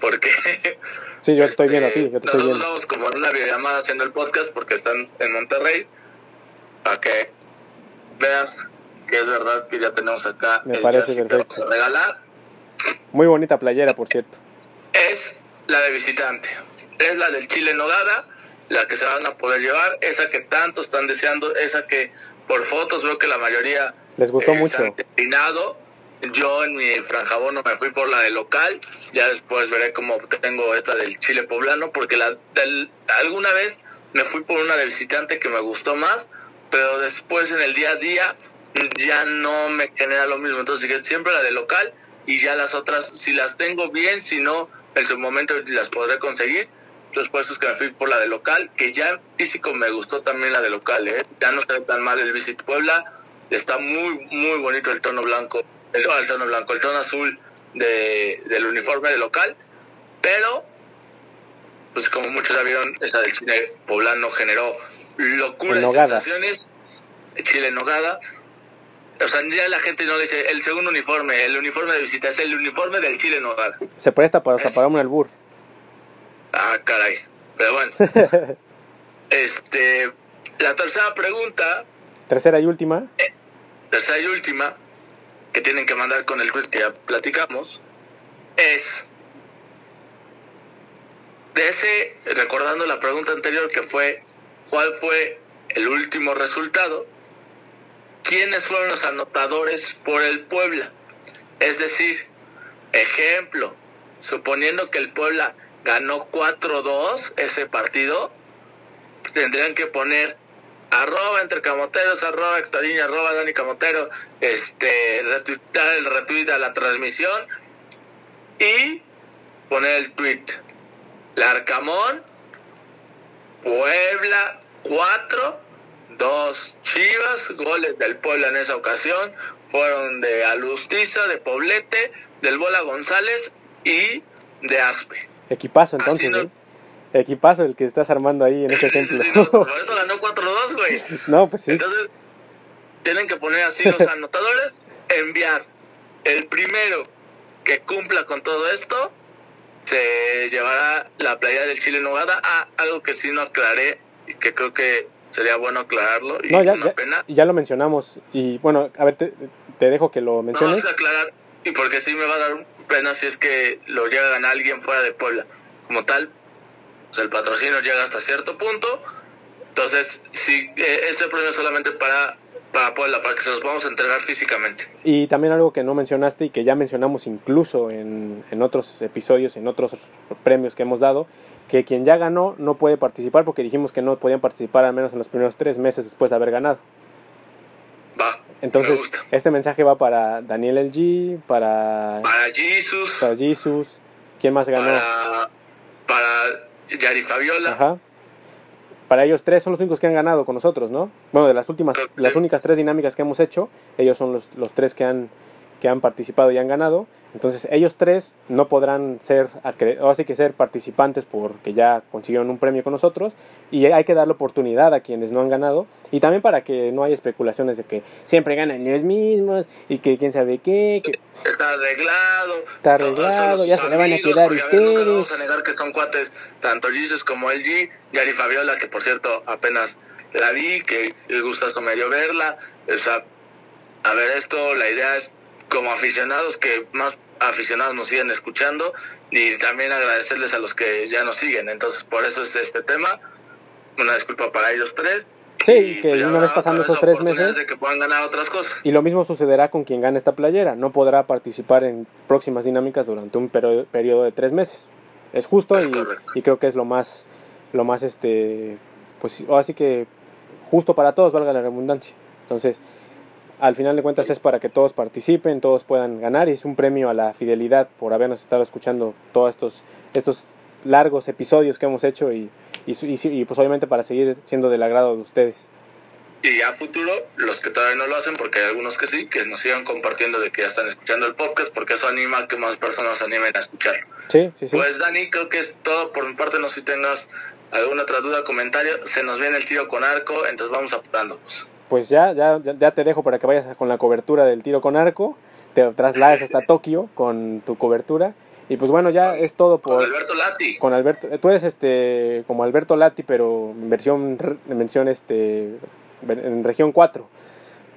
Porque. Sí, yo te estoy viendo a ti, yo te estoy viendo. Estamos como en una videollamada haciendo el podcast porque están en Monterrey. Para que veas que es verdad que ya tenemos acá. Me parece perfecto. Regalar. Muy bonita playera, por cierto. Es la de visitante. Es la del Chile Nogada, la que se van a poder llevar, esa que tanto están deseando, esa que por fotos veo que la mayoría les gustó mucho. Destinado. Yo en mi franjabono me fui por la de local, ya después veré cómo tengo esta del Chile poblano, porque la del, alguna vez me fui por una de visitante que me gustó más, pero después en el día a día ya no me genera lo mismo. Entonces siempre la de local y ya las otras, si las tengo bien, si no, en su momento las podré conseguir. Entonces por es que me fui por la de local, que ya en físico me gustó también la de local, ¿eh? ya no está tan mal el Visit Puebla, está muy, muy bonito el tono blanco, el, el tono blanco, el tono azul de, del uniforme de local, pero pues como muchos ya vieron, esa del cine poblano generó locura Nogada. Chile Nogada. O sea, ya la gente no dice el segundo uniforme, el uniforme de visita, es el uniforme del Chile Nogada. Se presta para hasta para un albur. Ah, caray. Pero bueno. este, la tercera pregunta. Tercera y última. Eh, tercera y última, que tienen que mandar con el tweet que ya platicamos, es de ese, recordando la pregunta anterior que fue cuál fue el último resultado, quiénes fueron los anotadores por el Puebla. Es decir, ejemplo, suponiendo que el Puebla ganó 4-2 ese partido, tendrían que poner arroba entre camoteros, arroba extariña, arroba Dani Camotero, este, retuitar el retweet a la transmisión y poner el tweet. Larcamón Puebla 4, 2 Chivas, goles del Puebla en esa ocasión fueron de Alustiza, de Poblete, del Bola González y de Aspe. Equipazo entonces, no... ¿eh? Equipazo el que estás armando ahí en ese ejemplo. Sí, no, por eso ganó 4-2, güey. No, pues sí. Entonces, tienen que poner así los anotadores, enviar el primero que cumpla con todo esto se llevará la playa del Chile Nogada. Ah, algo que sí no aclaré y que creo que sería bueno aclararlo. Y no, ya, una ya, pena. ya, lo mencionamos. Y bueno, a ver, te, te dejo que lo menciones. No, aclarar, y porque sí me va a dar pena si es que lo llega a ganar alguien fuera de Puebla. Como tal, pues el patrocinio llega hasta cierto punto. Entonces, sí, este premio es solamente para para Puebla, para que se los vamos a entregar físicamente. Y también algo que no mencionaste y que ya mencionamos incluso en, en, otros episodios, en otros premios que hemos dado, que quien ya ganó no puede participar porque dijimos que no podían participar al menos en los primeros tres meses después de haber ganado. Va. Entonces, Me este mensaje va para Daniel LG, para, Para Jesus, para Jesus. ¿Quién más ganó? para, para Yari Fabiola. Ajá. Para ellos tres son los únicos que han ganado con nosotros, ¿no? Bueno, de las últimas, las únicas tres dinámicas que hemos hecho, ellos son los, los tres que han, que han participado y han ganado. Entonces, ellos tres no podrán ser, o así que ser participantes porque ya consiguieron un premio con nosotros. Y hay que darle oportunidad a quienes no han ganado. Y también para que no haya especulaciones de que siempre ganan los mismos y que quién sabe qué. Que... Está arreglado. Está arreglado, ya se le van a quedar ustedes. vamos a negar que son cuates, tanto Jesus como el G, Yari Fabiola, que por cierto apenas la vi, que les gusta medio verla. O sea, a ver, esto, la idea es como aficionados, que más aficionados nos siguen escuchando y también agradecerles a los que ya nos siguen. Entonces, por eso es este tema. Una disculpa para ellos tres. Sí, Y, que pues, una vez pasando esos tres meses- De que puedan ganar otras cosas. Y lo mismo sucederá con quien gane esta playera. No podrá participar en próximas dinámicas durante un perio- periodo de tres meses. Es justo Es y, y creo que es lo más, lo más este, pues así que justo para todos, valga la redundancia. Entonces, al final de cuentas es para que todos participen, todos puedan ganar y es un premio a la fidelidad por habernos estado escuchando todos estos, estos largos episodios que hemos hecho y, y, y, y, pues obviamente para seguir siendo del agrado de ustedes. Y ya a futuro, los que todavía no lo hacen, porque hay algunos que sí, que nos sigan compartiendo de que ya están escuchando el podcast, porque eso anima a que más personas se animen a escucharlo. Sí, sí, sí. Pues Dani, creo que es todo por mi parte, no sé si tengas alguna otra duda, comentario, se nos viene el tiro con arco, entonces vamos apurando. Pues ya, ya, ya- te dejo para que vayas con la cobertura del tiro con arco, te traslades hasta Tokio con tu cobertura y pues bueno, ya es todo Con por Alberto Lati, con Alberto, tú eres este como Alberto Lati, pero en versión en versión este en región 4.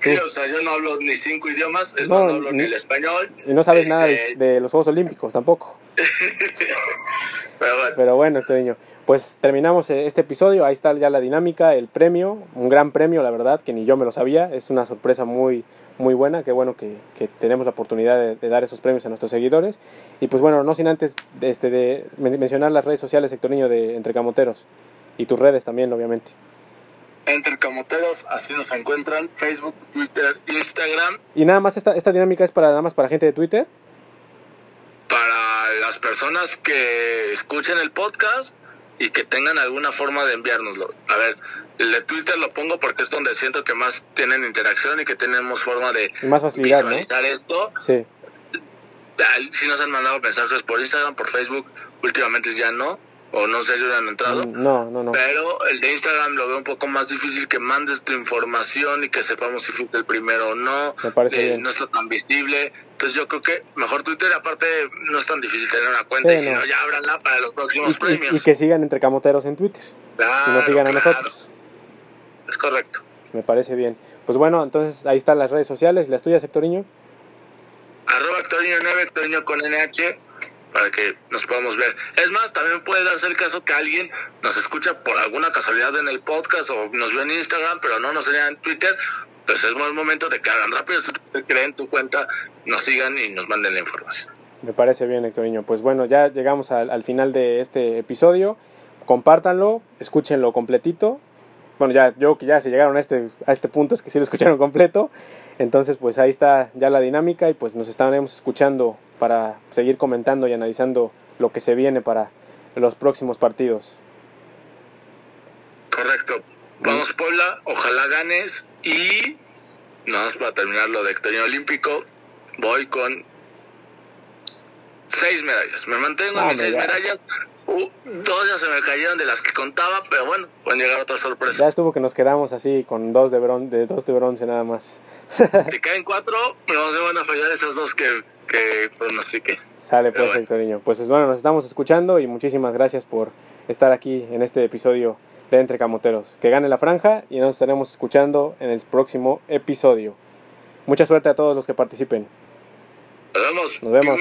sí, o sea, yo no hablo ni cinco idiomas, No, hablo ni el español, Y no sabes nada de, Este, de los Juegos Olímpicos tampoco. pero bueno, Pero bueno, Héctorinho, pues terminamos eh, este episodio. Ahí está ya la dinámica, el premio, un gran premio, la verdad, que ni yo me lo sabía. Es una sorpresa muy, muy buena. Qué bueno que, que tenemos la oportunidad de, de dar esos premios a nuestros seguidores. Y pues bueno, no sin antes de, este, de men- mencionar las redes sociales, Héctorinho, de Entre Camoteros. Y tus redes también, obviamente. entre camoteros, así nos encuentran, Facebook, Twitter, Instagram, Y nada más, esta, esta dinámica es para nada más para gente de Twitter. para las personas que escuchen el podcast y que tengan alguna forma de enviárnoslo. A ver, el de Twitter lo pongo porque es donde siento que más tienen interacción y que tenemos forma de Y más facilidad, ¿no? visualizar esto. Sí. Si nos han mandado mensajes por Instagram, por Facebook, últimamente ya no, o no sé si han entrado. Mm, No, no, no. Pero el de Instagram lo veo un poco más difícil que mandes tu información y que sepamos si fuiste el primero o no. Me parece Eh, bien. No está tan visible. Entonces yo creo que mejor Twitter, aparte, no es tan difícil tener una cuenta Sí, y si no. no, ya ábranla para los próximos Y, premios. y que sigan Entre Camoteros en Twitter. y nos sigan a claro. nosotros. Es correcto. Me parece bien. Pues bueno, entonces ahí están las redes sociales. ¿Las tuyas, Sectoriño? Arroba Hectorinho 9, Hectorinho con NH, para que nos podamos ver. Es más, también puede darse el caso que alguien nos escucha por alguna casualidad en el podcast o nos ve en Instagram, pero no nos vea en Twitter. Pues es buen momento de que hagan rápido, creen tu cuenta, nos sigan y nos manden la información. Me parece bien, Hectorinho. Pues bueno, ya llegamos al, al final de este episodio. Compártanlo, escúchenlo completito. Bueno, ya yo que ya se llegaron a este, a este punto es que sí lo escucharon completo. Entonces, pues ahí está ya la dinámica y pues nos estaremos escuchando para seguir comentando y analizando lo que se viene para los próximos partidos. Correcto. Vamos Puebla, ojalá ganes y nada más para terminar lo de Hectorinho Olímpico, voy con seis medallas. Me mantengo en mis Hombre, seis ya. medallas. Uh, dos ya se me cayeron de las que contaba, pero bueno, pueden llegar otras sorpresas. Ya estuvo que nos quedamos así con dos de, bron de, dos de bronce nada más. Si caen cuatro, no se van a fallar esas dos que, que pronostiqué. Sale pues, bueno. Hectorinho. Pues bueno, nos estamos escuchando y muchísimas gracias por estar aquí en este episodio de Entre Camoteros. Que gane la franja y nos estaremos escuchando en el próximo episodio. Mucha suerte a todos los que participen. Nos vemos. Nos vemos.